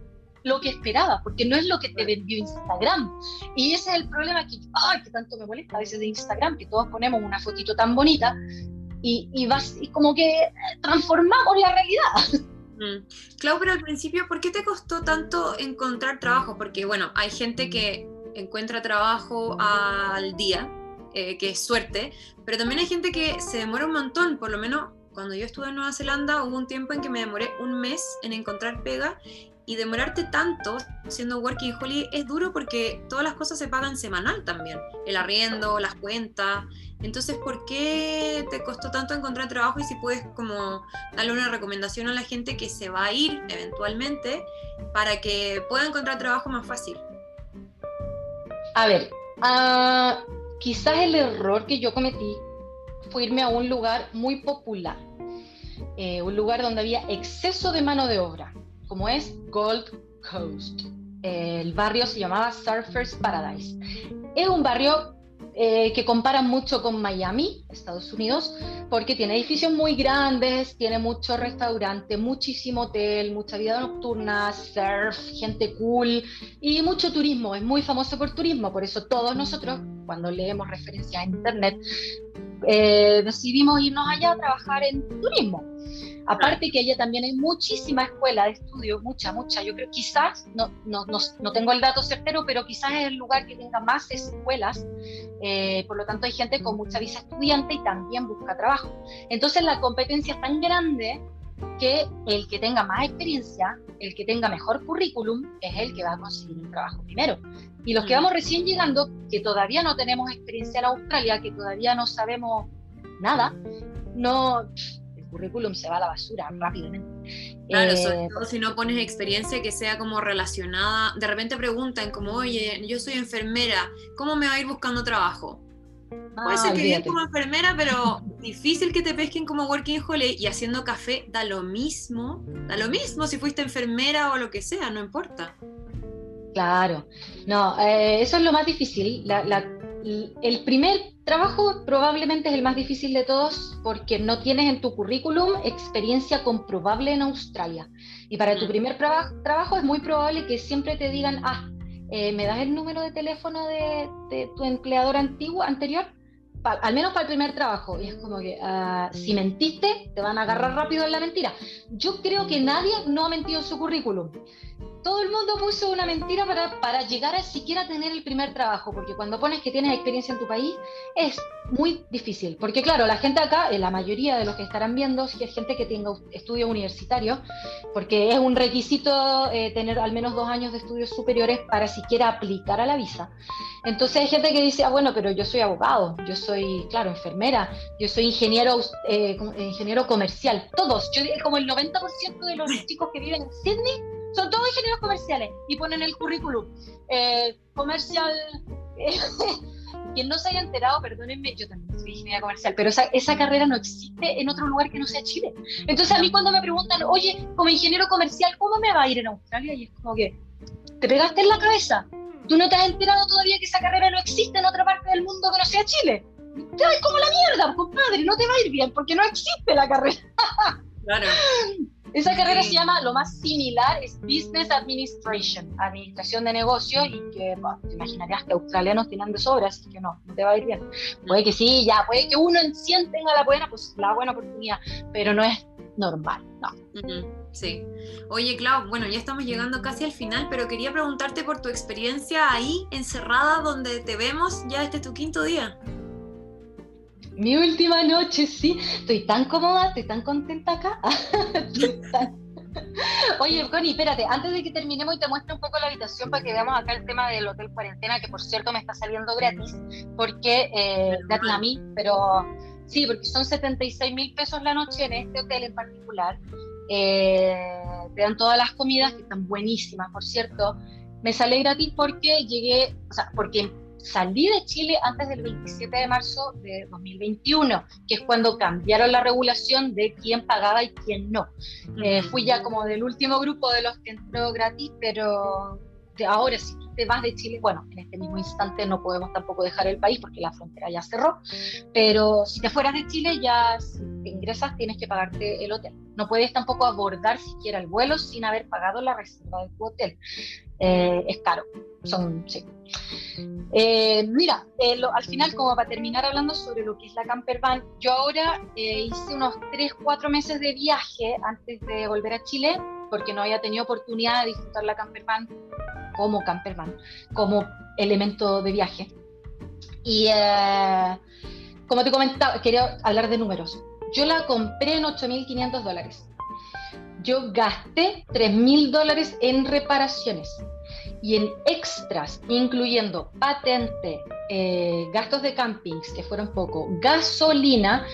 lo que esperaba, porque no es lo que te vendió Instagram. Y ese es el problema que, ay, que tanto me molesta a veces de Instagram, que todos ponemos una fotito tan bonita y, y, vas, y como que transformamos la realidad. Mm. Clau, pero al principio, ¿por qué te costó tanto encontrar trabajo? Porque, bueno, hay gente que encuentra trabajo al día, eh, que es suerte, pero también hay gente que se demora un montón, por lo menos cuando yo estuve en Nueva Zelanda hubo un tiempo en que me demoré un mes en encontrar pega y demorarte tanto siendo working holiday es duro porque todas las cosas se pagan semanal también, el arriendo, las cuentas. Entonces, ¿por qué te costó tanto encontrar trabajo y si puedes como darle una recomendación a la gente que se va a ir eventualmente para que pueda encontrar trabajo más fácil? A ver, uh, quizás el error que yo cometí fue irme a un lugar muy popular, eh, un lugar donde había exceso de mano de obra como es Gold Coast. El barrio se llamaba Surfers Paradise. Es un barrio eh, que compara mucho con Miami, Estados Unidos, porque tiene edificios muy grandes, tiene mucho restaurante, muchísimo hotel, mucha vida nocturna, surf, gente cool y mucho turismo. Es muy famoso por turismo, por eso todos nosotros, cuando leemos referencias en internet, eh, decidimos irnos allá a trabajar en turismo. Aparte que allá también hay muchísima escuela de estudio, mucha, mucha. Yo creo, quizás, no, no, no, tengo el dato certero, pero quizás es el lugar que tenga más escuelas. Eh, por lo tanto, hay gente con mucha visa estudiante y también busca trabajo. Entonces, la competencia es tan grande que el que tenga más experiencia, el que tenga mejor currículum, es el que va a conseguir un trabajo primero. Y los que mm. vamos recién llegando, que todavía no tenemos experiencia en Australia, que todavía no sabemos nada, no currículum se va a la basura rápidamente. Claro, sobre eh, todo si no pones experiencia que sea como relacionada, de repente preguntan como, oye, yo soy enfermera, ¿cómo me va a ir buscando trabajo? Puede ser que bien como enfermera, pero difícil que te pesquen como working holiday y haciendo café da lo mismo, da lo mismo si fuiste enfermera o lo que sea, no importa. Claro, no, eh, eso es lo más difícil. La, la, el primer trabajo probablemente es el más difícil de todos porque no tienes en tu currículum experiencia comprobable en Australia. Y para tu mm. primer trabajo es muy probable que siempre te digan, ah, eh, ¿me das el número de teléfono de, tu empleador antiguo, anterior? Al menos para el primer trabajo. Y es como que ah, si mentiste, te van a agarrar rápido en la mentira. Yo creo que nadie no ha mentido en su currículum todo el mundo puso una mentira para, para llegar a siquiera tener el primer trabajo, porque cuando pones que tienes experiencia en tu país es muy difícil, porque claro, la gente acá, eh, la mayoría de los que estarán viendo, si es gente que tenga estudios universitarios, porque es un requisito eh, tener al menos dos años de estudios superiores para siquiera aplicar a la visa. Entonces hay gente que dice, ah, bueno, pero yo soy abogado, yo soy, claro, enfermera, yo soy ingeniero, eh, ingeniero comercial, todos, yo como el 90% de los chicos que viven en Sydney son todos ingenieros comerciales y ponen el currículum eh, comercial. quien no se haya enterado, perdónenme, yo también soy ingeniera comercial, pero esa, esa, carrera no existe en otro lugar que no sea Chile. Entonces a mí cuando me preguntan, oye, como ingeniero comercial, ¿cómo me va a ir en Australia? Y es como que, ¿te pegaste en la cabeza? ¿Tú no te has enterado todavía que esa carrera no existe en otra parte del mundo que no sea Chile? Te vas como la mierda, compadre, no te va a ir bien porque no existe la carrera. Claro. Esa carrera se llama, lo más similar, es Business Administration, Administración de Negocios, y que te imaginarías que australianos tienen de sobra, así que no, no te va a ir bien. Puede que sí, ya, puede que uno en 100 tenga la buena, pues, la buena oportunidad, pero no es normal, no. Sí. Oye, Clau, bueno, ya estamos llegando casi al final, pero quería preguntarte por tu experiencia ahí, encerrada, donde te vemos, ya este es tu quinto día. Mi última noche, sí. Estoy tan cómoda, estoy tan contenta acá. Oye, Connie, espérate, antes de que terminemos y te muestre un poco la habitación para que veamos acá el tema del hotel cuarentena, que por cierto me está saliendo gratis, porque, eh, gratis a mí, pero sí, porque son 76 mil pesos la noche en este hotel en particular. Eh, te dan todas las comidas, que están buenísimas, por cierto. Me sale gratis porque llegué, o sea, porque salí de Chile antes del 27 de marzo de 2021, que es cuando cambiaron la regulación de quién pagaba y quién no. Eh, fui ya como del último grupo de los que entró gratis, pero de ahora si tú te vas de Chile, bueno, en este mismo instante no podemos tampoco dejar el país porque la frontera ya cerró, pero si te fueras de Chile ya si te ingresas tienes que pagarte el hotel. no puedes tampoco abordar siquiera el vuelo sin haber pagado la reserva de tu hotel. Eh, es caro. Son, sí. Eh, mira, eh, al final, como para terminar hablando sobre lo que es la camper van, yo ahora hice unos 3, 4 meses de viaje antes de volver a Chile, porque no había tenido oportunidad de disfrutar la camper van como camper van, como elemento de viaje. Y como te comentaba, quería hablar de números. Yo la compré en 8.500 dólares yo gasté 3 mil dólares en reparaciones y en extras, incluyendo patente, eh, gastos de campings, que fueron poco, gasolina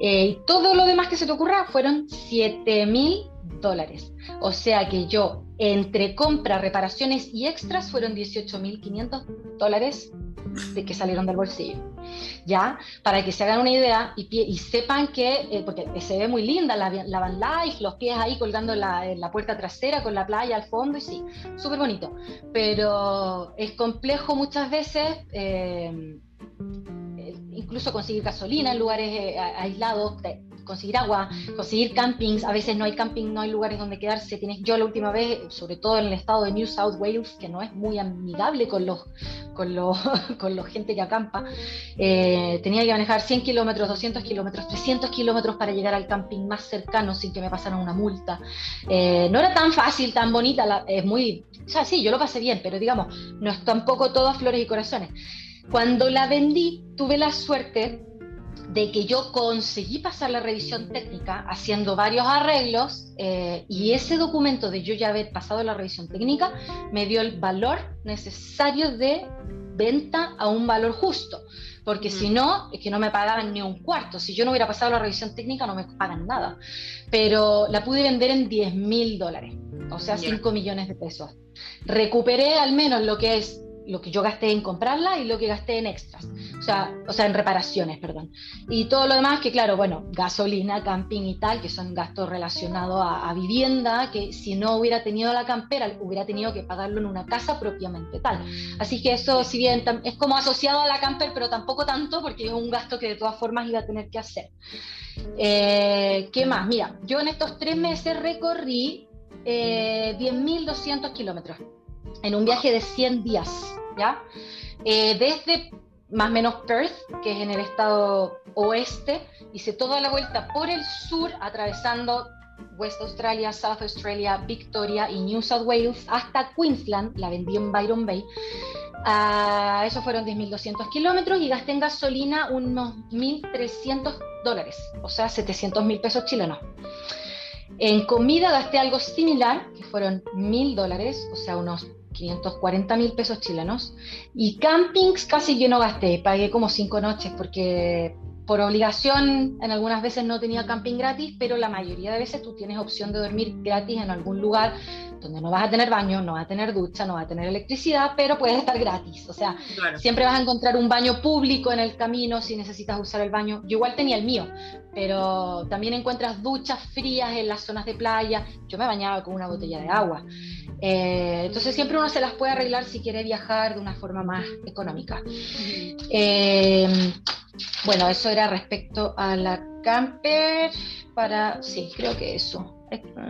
eh, y todo lo demás que se te ocurra, fueron 7 mil dólares. O sea que yo, entre compra, reparaciones y extras, fueron 18.500 dólares de que salieron del bolsillo. ¿Ya? Para que se hagan una idea y, sepan que, eh, porque se ve muy linda la, la van life, los pies ahí colgando la, en la puerta trasera con la playa al fondo, y sí, súper bonito. Pero es complejo muchas veces. Eh, incluso conseguir gasolina en lugares eh, aislados, conseguir agua, conseguir campings, a veces no hay camping, no hay lugares donde quedarse. Yo la última vez, sobre todo en el estado de New South Wales, que no es muy amigable con los con los con la gente que acampa, eh, tenía que manejar 100 kilómetros, 200 kilómetros, 300 kilómetros para llegar al camping más cercano sin que me pasaran una multa. Eh, no era tan fácil, tan bonita, es muy, sí, yo lo pasé bien, pero digamos, no es tampoco todo flores y corazones. Cuando la vendí, tuve la suerte de que yo conseguí pasar la revisión técnica haciendo varios arreglos eh, y ese documento de yo ya haber pasado la revisión técnica me dio el valor necesario de venta a un valor justo, porque si no, es que no me pagaban ni un cuarto, si yo no hubiera pasado la revisión técnica no me pagan nada, pero la pude vender en 10 mil dólares, o sea, 5 millones de pesos. Recuperé al menos lo que es lo que yo gasté en comprarla y lo que gasté en extras, o sea, o sea, en reparaciones, perdón. Y todo lo demás, que claro, bueno, gasolina, camping y tal, que son gastos relacionados a, vivienda, que si no hubiera tenido la campera, hubiera tenido que pagarlo en una casa propiamente tal. Así que eso, si bien es como asociado a la camper, pero tampoco tanto, porque es un gasto que de todas formas iba a tener que hacer. Eh, ¿Qué más? Mira, yo en estos tres meses recorrí eh, 10.200 kilómetros en un viaje de 100 días, ¿ya? Eh, desde más o menos Perth, que es en el estado oeste, hice toda la vuelta por el sur, atravesando West Australia, South Australia, Victoria y New South Wales hasta Queensland, la vendí en Byron Bay. Uh, eso fueron 10.200 kilómetros y gasté en gasolina unos 1.300 dólares, o sea, 700 pesos chilenos. En comida gasté algo similar, que fueron 1.000 dólares, o sea, unos 540 mil pesos chilenos. Y campings casi yo no gasté, pagué como cinco noches porque por obligación en algunas veces no tenía camping gratis, pero la mayoría de veces tú tienes opción de dormir gratis en algún lugar donde no vas a tener baño, no vas a tener ducha, no vas a tener electricidad, pero puedes estar gratis. O sea, siempre vas a encontrar un baño público en el camino si necesitas usar el baño. Yo igual tenía el mío, pero también encuentras duchas frías en las zonas de playa. Yo me bañaba con una botella de agua. Eh, entonces siempre uno se las puede arreglar si quiere viajar de una forma más económica. Eh, bueno, eso era respecto a la camper para, sí, creo que eso.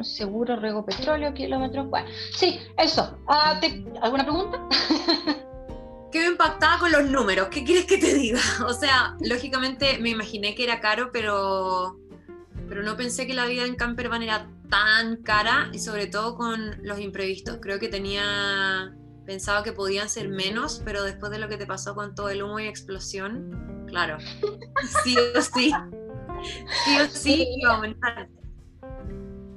Seguro, rego petróleo, kilómetros. Bueno, sí, eso. Ah, ¿Alguna pregunta? Quedo impactada con los números. ¿Qué quieres que te diga? O sea, lógicamente me imaginé que era caro, pero, pero no pensé que la vida en campervan era tan cara y sobre todo con los imprevistos. Creo que tenía pensado que podían ser menos, pero después de lo que te pasó con todo el humo y explosión, claro, sí o sí, sí o sí iba a aumentar.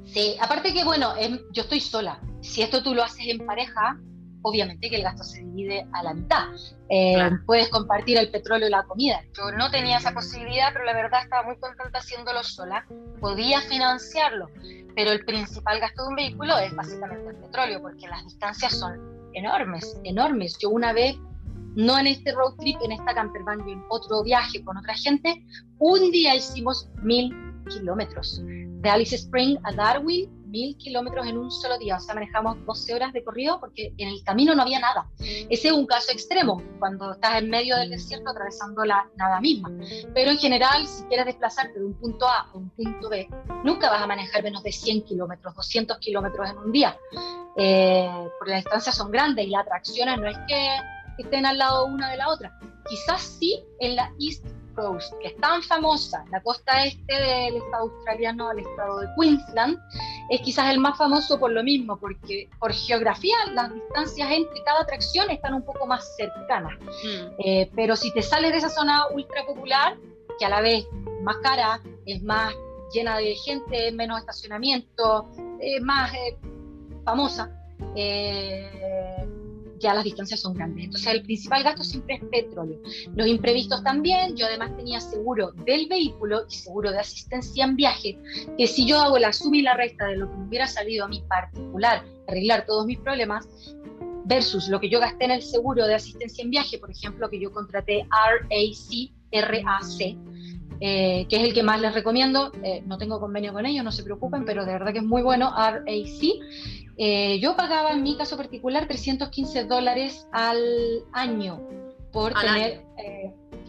Sí, aparte que bueno, em, yo estoy sola. Si esto tú lo haces en pareja, obviamente que el gasto se divide a la mitad. Eh, puedes compartir el petróleo y la comida. Yo no tenía esa posibilidad, pero la verdad estaba muy contenta haciéndolo sola. Podía financiarlo, pero el principal gasto de un vehículo es básicamente el petróleo, porque las distancias son enormes, enormes. Yo una vez, no en este road trip, en esta campervan, en otro viaje con otra gente, un día hicimos mil kilómetros. De Alice Spring a Darwin, 2.000 kilómetros en un solo día, o sea, manejamos 12 horas de corrido porque en el camino no había nada. Ese es un caso extremo, cuando estás en medio del desierto atravesando la nada misma. Pero en general, si quieres desplazarte de un punto A a un punto B, nunca vas a manejar menos de 100 kilómetros, 200 kilómetros en un día, eh, porque las distancias son grandes y las atracciones no es que estén al lado una de la otra. Quizás sí en la East Coast, que es tan famosa, la costa este del estado australiano, el estado de Queensland, es quizás el más famoso por lo mismo, porque por geografía las distancias entre cada atracción están un poco más cercanas. Mm. Eh, pero si te sales de esa zona ultra popular, que a la vez es más cara, es más llena de gente, menos estacionamiento, es más eh, famosa, eh, ya las distancias son grandes. Entonces el principal gasto siempre es petróleo. Los imprevistos también, yo además tenía seguro del vehículo y seguro de asistencia en viaje, que si yo hago la suma y la resta de lo que me hubiera salido a mi particular, arreglar todos mis problemas, versus lo que yo gasté en el seguro de asistencia en viaje, por ejemplo, que yo contraté RAC, RAC, eh, que es el que más les recomiendo. Eh, no tengo convenio con ellos, no se preocupen, pero de verdad que es muy bueno, RAC. Eh, yo pagaba en mi caso particular 315 dólares al año por tener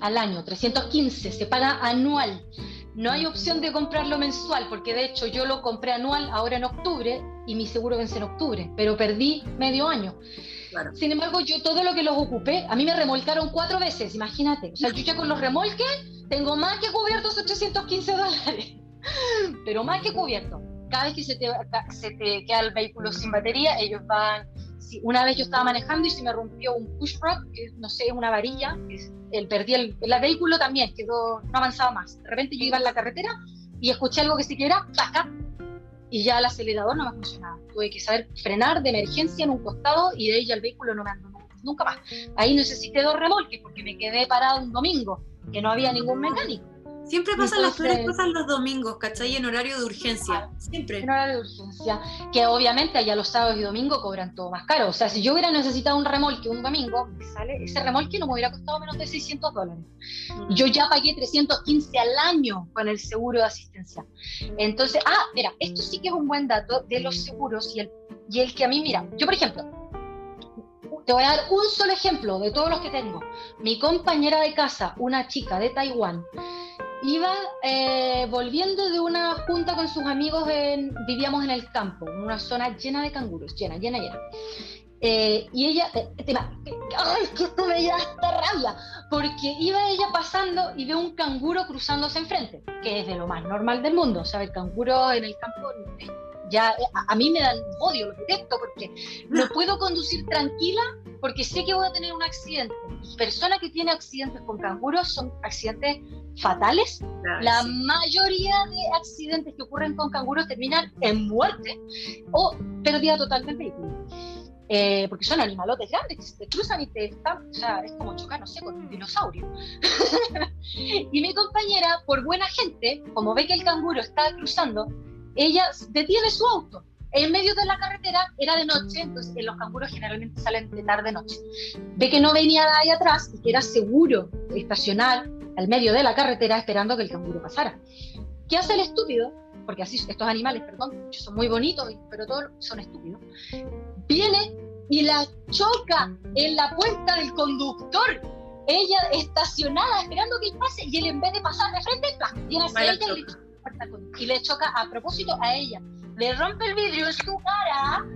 al año, 315, se paga anual. No hay opción de comprarlo mensual, porque de hecho yo lo compré anual ahora en octubre y mi seguro vence en octubre, pero perdí medio año. Sin embargo, yo todo lo que los ocupé, a mí me remolcaron cuatro veces, imagínate. O sea, yo ya con los remolques tengo más que cubiertos 815 dólares, pero más que cubierto. Cada vez que se te, se te queda el vehículo sin batería, ellos van... una vez yo estaba manejando y se me rompió un push rod, que no sé, una varilla, el, perdí el, el, vehículo también, quedó, no avanzaba más. De repente yo iba en la carretera y escuché algo que se quiera, ¡taca! Y ya el acelerador no me funcionaba. Tuve que saber frenar de emergencia en un costado y de ahí ya el vehículo no me andó nunca más. Ahí necesité dos remolques porque me quedé parado un domingo, que no había ningún mecánico. Siempre pasan las peores cosas los domingos, ¿cachai? En horario de urgencia. Siempre. En horario de urgencia. Que obviamente allá los sábados y domingos cobran todo más caro. O sea, si yo hubiera necesitado un remolque un domingo, sale, ese remolque no me hubiera costado menos de 600 dólares. Mm. Yo ya pagué 315 al año con el seguro de asistencia. Entonces, ah, mira, esto sí que es un buen dato de los seguros y el, y el que a mí, mira, yo por ejemplo, te voy a dar un solo ejemplo de todos los que tengo. Mi compañera de casa, una chica de Taiwán, iba eh, volviendo de una junta con sus amigos, en, vivíamos en el campo, en una zona llena de canguros, llena, llena, llena. Eh, y ella, eh, ¡ay, que esto me da hasta rabia! Porque iba ella pasando y ve un canguro cruzándose enfrente, que es de lo más normal del mundo, o sea, el canguro en el campo ya a, mí me dan odio, lo detesto, porque no puedo conducir tranquila porque sé que voy a tener un accidente. Personas que tienen accidentes con canguros son accidentes fatales. la mayoría de accidentes que ocurren con canguros terminan en muerte o pérdida total del vehículo. Eh, porque son animalotes grandes que se te cruzan y te están, o sea, es como chocar, no sé, con un dinosaurio. y mi compañera, por buena gente, como ve que el canguro está cruzando, ella detiene su auto en medio de la carretera, era de noche, entonces los canguros generalmente salen de tarde noche. Ve que no venía nadie atrás y que era seguro estacionar al medio de la carretera esperando que el canguro pasara. ¿Qué hace el estúpido? Porque así estos animales, perdón, son muy bonitos, pero todos son estúpidos. Viene y la choca en la puerta del conductor. Ella estacionada esperando que él pase y él en vez de pasar de frente, viene hacia ella y le y le choca a propósito a ella. Le rompe el vidrio en su cara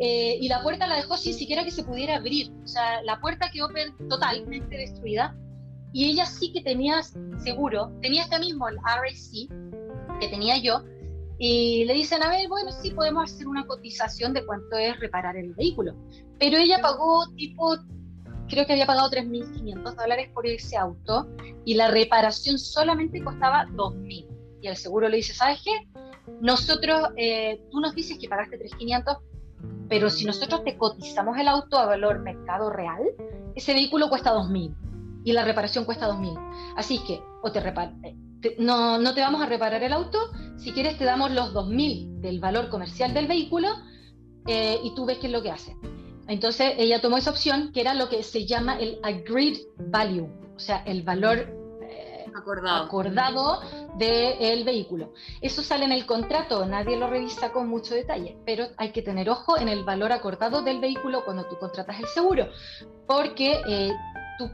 eh, y la puerta la dejó sin siquiera que se pudiera abrir. O sea, la puerta quedó totalmente destruida y ella sí que tenía seguro, tenía este mismo, el RAC, que tenía yo, y le dicen, a ver, bueno, sí podemos hacer una cotización de cuánto es reparar el vehículo. Pero ella pagó tipo, creo que había pagado 3.500 dólares por ese auto y la reparación solamente costaba 2.000 y el seguro le dice, ¿sabes qué? Nosotros, eh, tú nos dices que pagaste 3.500, pero si nosotros te cotizamos el auto a valor mercado real, ese vehículo cuesta 2.000 y la reparación cuesta 2.000. Así que o te eh, no, no te vamos a reparar el auto, si quieres te damos los 2.000 del valor comercial del vehículo eh, y tú ves qué es lo que hace. Entonces ella tomó esa opción que era lo que se llama el agreed value, o sea, el valor acordado, del vehículo. Eso sale en el contrato, nadie lo revisa con mucho detalle, pero hay que tener ojo en el valor acordado del vehículo cuando tú contratas el seguro, porque eh, tú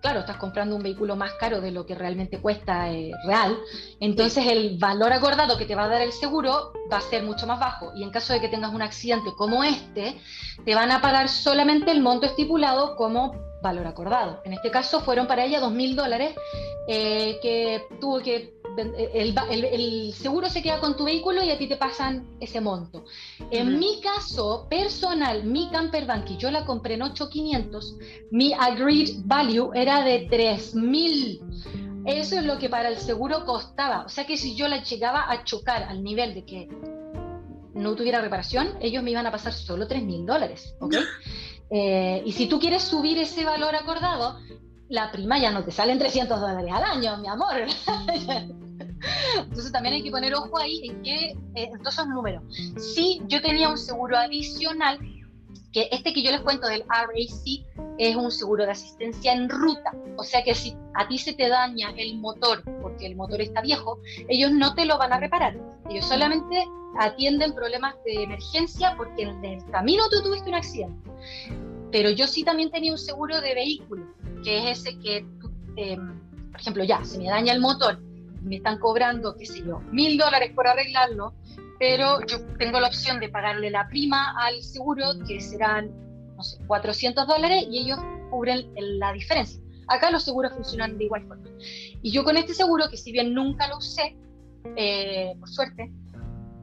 claro, estás comprando un vehículo más caro de lo que realmente cuesta eh, real, entonces el valor acordado que te va a dar el seguro va a ser mucho más bajo. Y en caso de que tengas un accidente como este, te van a pagar solamente el monto estipulado como valor acordado. En este caso fueron para ella dos mil dólares eh, que tuvo que el, seguro se queda con tu vehículo y a ti te pasan ese monto. En mi caso personal, mi camper van que yo la compré en 8,500, mi agreed value era de 3,000. Eso es lo que para el seguro costaba. O sea que si yo la llegaba a chocar al nivel de que no tuviera reparación, ellos me iban a pasar solo 3,000 dólares. Eh, y si tú quieres subir ese valor acordado, la prima ya no te salen 300 dólares al año, mi amor. Entonces también hay que poner ojo ahí en, qué, eh, todos esos números. Si yo tenía un seguro adicional, que este que yo les cuento del RAC es un seguro de asistencia en ruta. O sea que si a ti se te daña el motor porque el motor está viejo, ellos no te lo van a reparar. Ellos solamente atienden problemas de emergencia porque en el camino tú tuviste un accidente. Pero yo sí también tenía un seguro de vehículo que es ese que, eh, por ejemplo, ya, se me daña el motor, me están cobrando, qué sé yo, mil dólares por arreglarlo, pero yo tengo la opción de pagarle la prima al seguro, que serán, no sé, 400 dólares, y ellos cubren la diferencia. Acá los seguros funcionan de igual forma. Y yo con este seguro, que si bien nunca lo usé, eh, por suerte,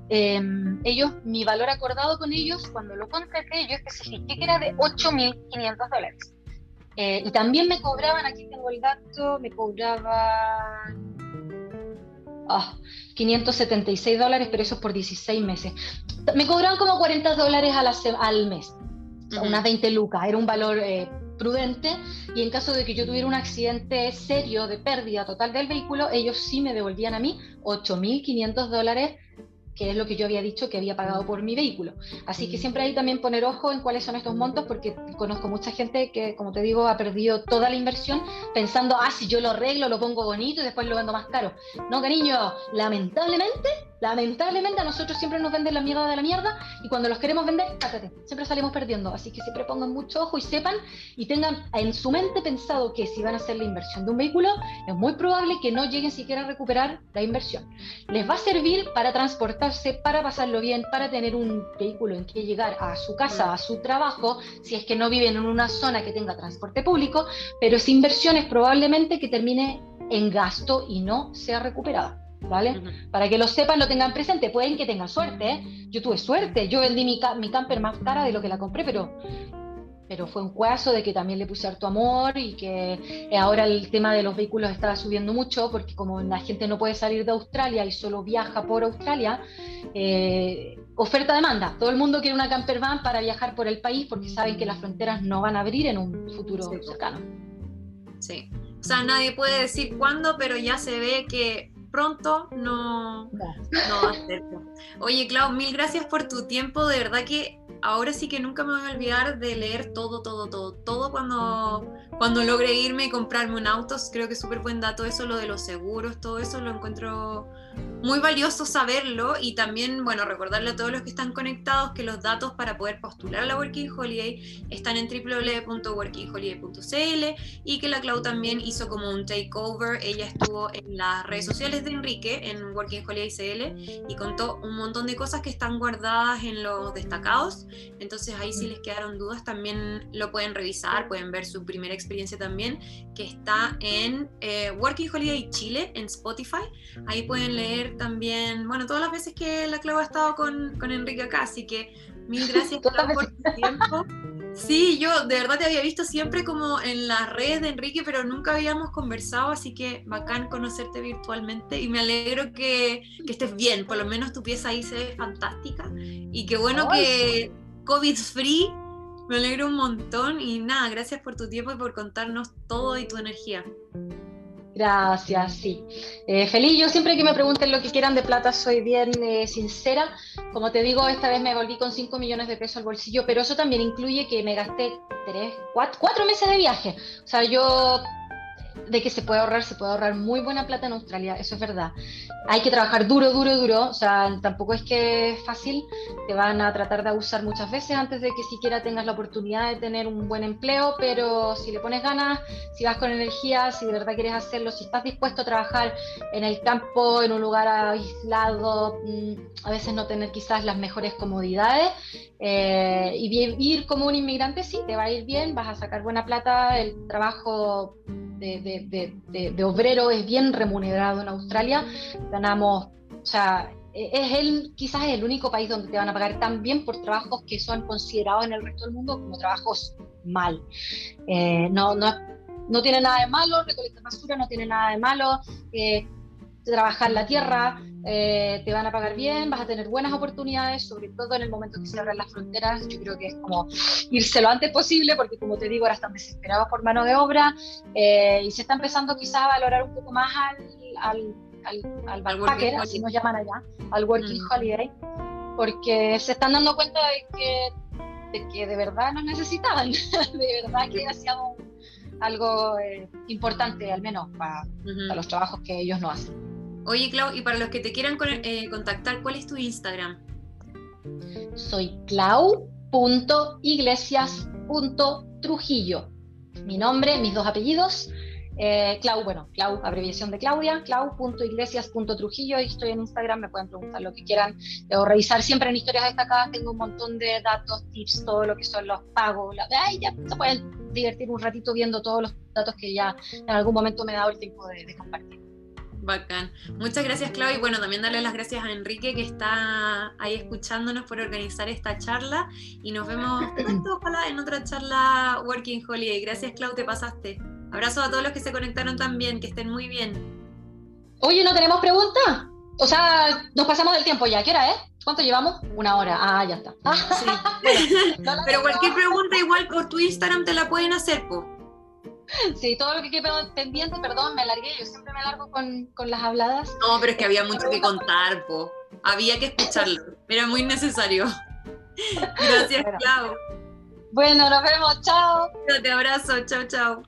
eh, ellos, mi valor acordado con ellos, cuando lo contraté, yo especifiqué que era de 8.500 dólares. Eh, y también me cobraban, aquí tengo el dato, me cobraban 576 dólares, pero eso es por 16 meses. Me cobraban como 40 dólares al mes, unas 20 lucas, era un valor eh, prudente y en caso de que yo tuviera un accidente serio de pérdida total del vehículo, ellos sí me devolvían a mí 8.500 dólares que es lo que yo había dicho que había pagado por mi vehículo. Así que siempre hay también poner ojo en cuáles son estos montos, porque conozco mucha gente que, como te digo, ha perdido toda la inversión pensando, ah, si yo lo arreglo, lo pongo bonito y después lo vendo más caro. No, cariño, lamentablemente Lamentablemente a nosotros siempre nos venden la mierda de la mierda y cuando los queremos vender, cátate, siempre salimos perdiendo. Así que siempre pongan mucho ojo y sepan y tengan en su mente pensado que si van a hacer la inversión de un vehículo, es muy probable que no lleguen siquiera a recuperar la inversión. Les va a servir para transportarse, para pasarlo bien, para tener un vehículo en que llegar a su casa, a su trabajo, si es que no viven en una zona que tenga transporte público, pero esa inversión es probablemente que termine en gasto y no sea recuperada. ¿Vale? Para que lo sepan, lo tengan presente. Pueden que tengan suerte, ¿eh? Yo tuve suerte, yo vendí mi, mi, camper más cara de lo que la compré, pero, pero fue un cuazo de que también le puse harto amor y que eh, ahora el tema de los vehículos estaba subiendo mucho porque como la gente no puede salir de Australia y solo viaja por Australia, eh, oferta-demanda. Todo el mundo quiere una camper van para viajar por el país porque saben que las fronteras no van a abrir en un futuro cercano. Sí. O sea, nadie puede decir cuándo, pero ya se ve que pronto no, no. va a ser. Oye, Clau, mil gracias por tu tiempo. De verdad que ahora sí que nunca me voy a olvidar de leer todo, todo, todo, todo cuando, cuando logre irme y comprarme un auto. Creo que es súper buen dato eso, lo de los seguros, todo eso lo encuentro muy valioso saberlo y también, bueno, recordarle a todos los que están conectados que los datos para poder postular a la Working Holiday están en www.workingholiday.cl y que la Clau también hizo como un takeover. Ella estuvo en las redes sociales de Enrique, en Working Holiday CL, y contó un montón de cosas que están guardadas en los destacados. Entonces ahí si les quedaron dudas también lo pueden revisar, pueden ver su primera experiencia también, que está en eh, Working Holiday Chile, en Spotify. Ahí pueden leer también, bueno, todas las veces que la Clau ha estado con, con Enrique acá, así que mil gracias por tu tiempo. Sí, yo de verdad te había visto siempre como en las redes de Enrique, pero nunca habíamos conversado, así que bacán conocerte virtualmente y me alegro que, que estés bien, por lo menos tu pieza ahí se ve fantástica y qué bueno que COVID free, me alegro un montón y nada, gracias por tu tiempo y por contarnos todo y tu energía. Gracias, sí. Eh, feliz, yo siempre que me pregunten lo que quieran de plata soy bien eh, sincera. Como te digo, esta vez me volví con 5 millones de pesos al bolsillo, pero eso también incluye que me gasté 3, 4, meses de viaje. O sea, yo de que se puede ahorrar, se puede ahorrar muy buena plata en Australia, eso es verdad. Hay que trabajar duro, duro, duro, o sea, tampoco es que es fácil, te van a tratar de abusar muchas veces antes de que siquiera tengas la oportunidad de tener un buen empleo, pero si le pones ganas, si vas con energía, si de verdad quieres hacerlo, si estás dispuesto a trabajar en el campo, en un lugar aislado, mm, a veces no tener quizás las mejores comodidades, eh, y vivir como un inmigrante, sí, te va a ir bien, vas a sacar buena plata, el trabajo de, obrero es bien remunerado en Australia. Ganamos, o sea, e, es el, quizás el único país donde te van a pagar tan bien por trabajos que son considerados en el resto del mundo como trabajos mal. Eh, no, no, no tiene nada de malo, recolectar basura no tiene nada de malo, eh, trabajar la tierra, eh, te van a pagar bien, vas a tener buenas oportunidades, sobre todo en el momento que se abran las fronteras. Yo creo que es como irse lo antes posible, porque como te digo, ahora están desesperados por mano de obra eh, y se está empezando quizás a valorar un poco más al, al, al, backpacker, así nos llaman allá, al working mm. holiday, porque se están dando cuenta de que de, que de verdad nos necesitaban, de verdad que hacía algo eh, importante, al menos para, para los trabajos que ellos no hacen. Oye, Clau, y para los que te quieran eh, contactar, ¿cuál es tu Instagram? Soy clau.iglesias.trujillo. Mi nombre, mis dos apellidos. Eh, Clau, bueno, Clau, abreviación de Claudia, clau.iglesias.trujillo, y estoy en Instagram, me pueden preguntar lo que quieran, o revisar siempre en historias destacadas, tengo un montón de datos, tips, todo lo que son los pagos, la, ay, ya se pueden divertir un ratito viendo todos los datos que ya en algún momento me he dado el tiempo de compartir. Bacán. Muchas gracias, Clau. Y bueno, también darle las gracias a Enrique que está ahí escuchándonos por organizar esta charla. Y nos vemos pronto, ojalá, en otra charla Working Holiday. Gracias, Clau, te pasaste. Abrazo a todos los que se conectaron también, que estén muy bien. Oye, ¿no tenemos preguntas? O sea, nos pasamos del tiempo ya. ¿Qué hora es? ¿Cuánto llevamos? Una hora. Ah, ya está. Sí. Pero cualquier pregunta igual por tu Instagram te la pueden hacer, po. Sí, todo lo que quede pendiente, perdón, me alargué, yo siempre me alargo con, con las habladas. No, pero es que había mucho que contar, po. Había que escucharlo, era muy necesario. Gracias, Clau. Bueno, nos vemos, chao. Te abrazo, chao, chao.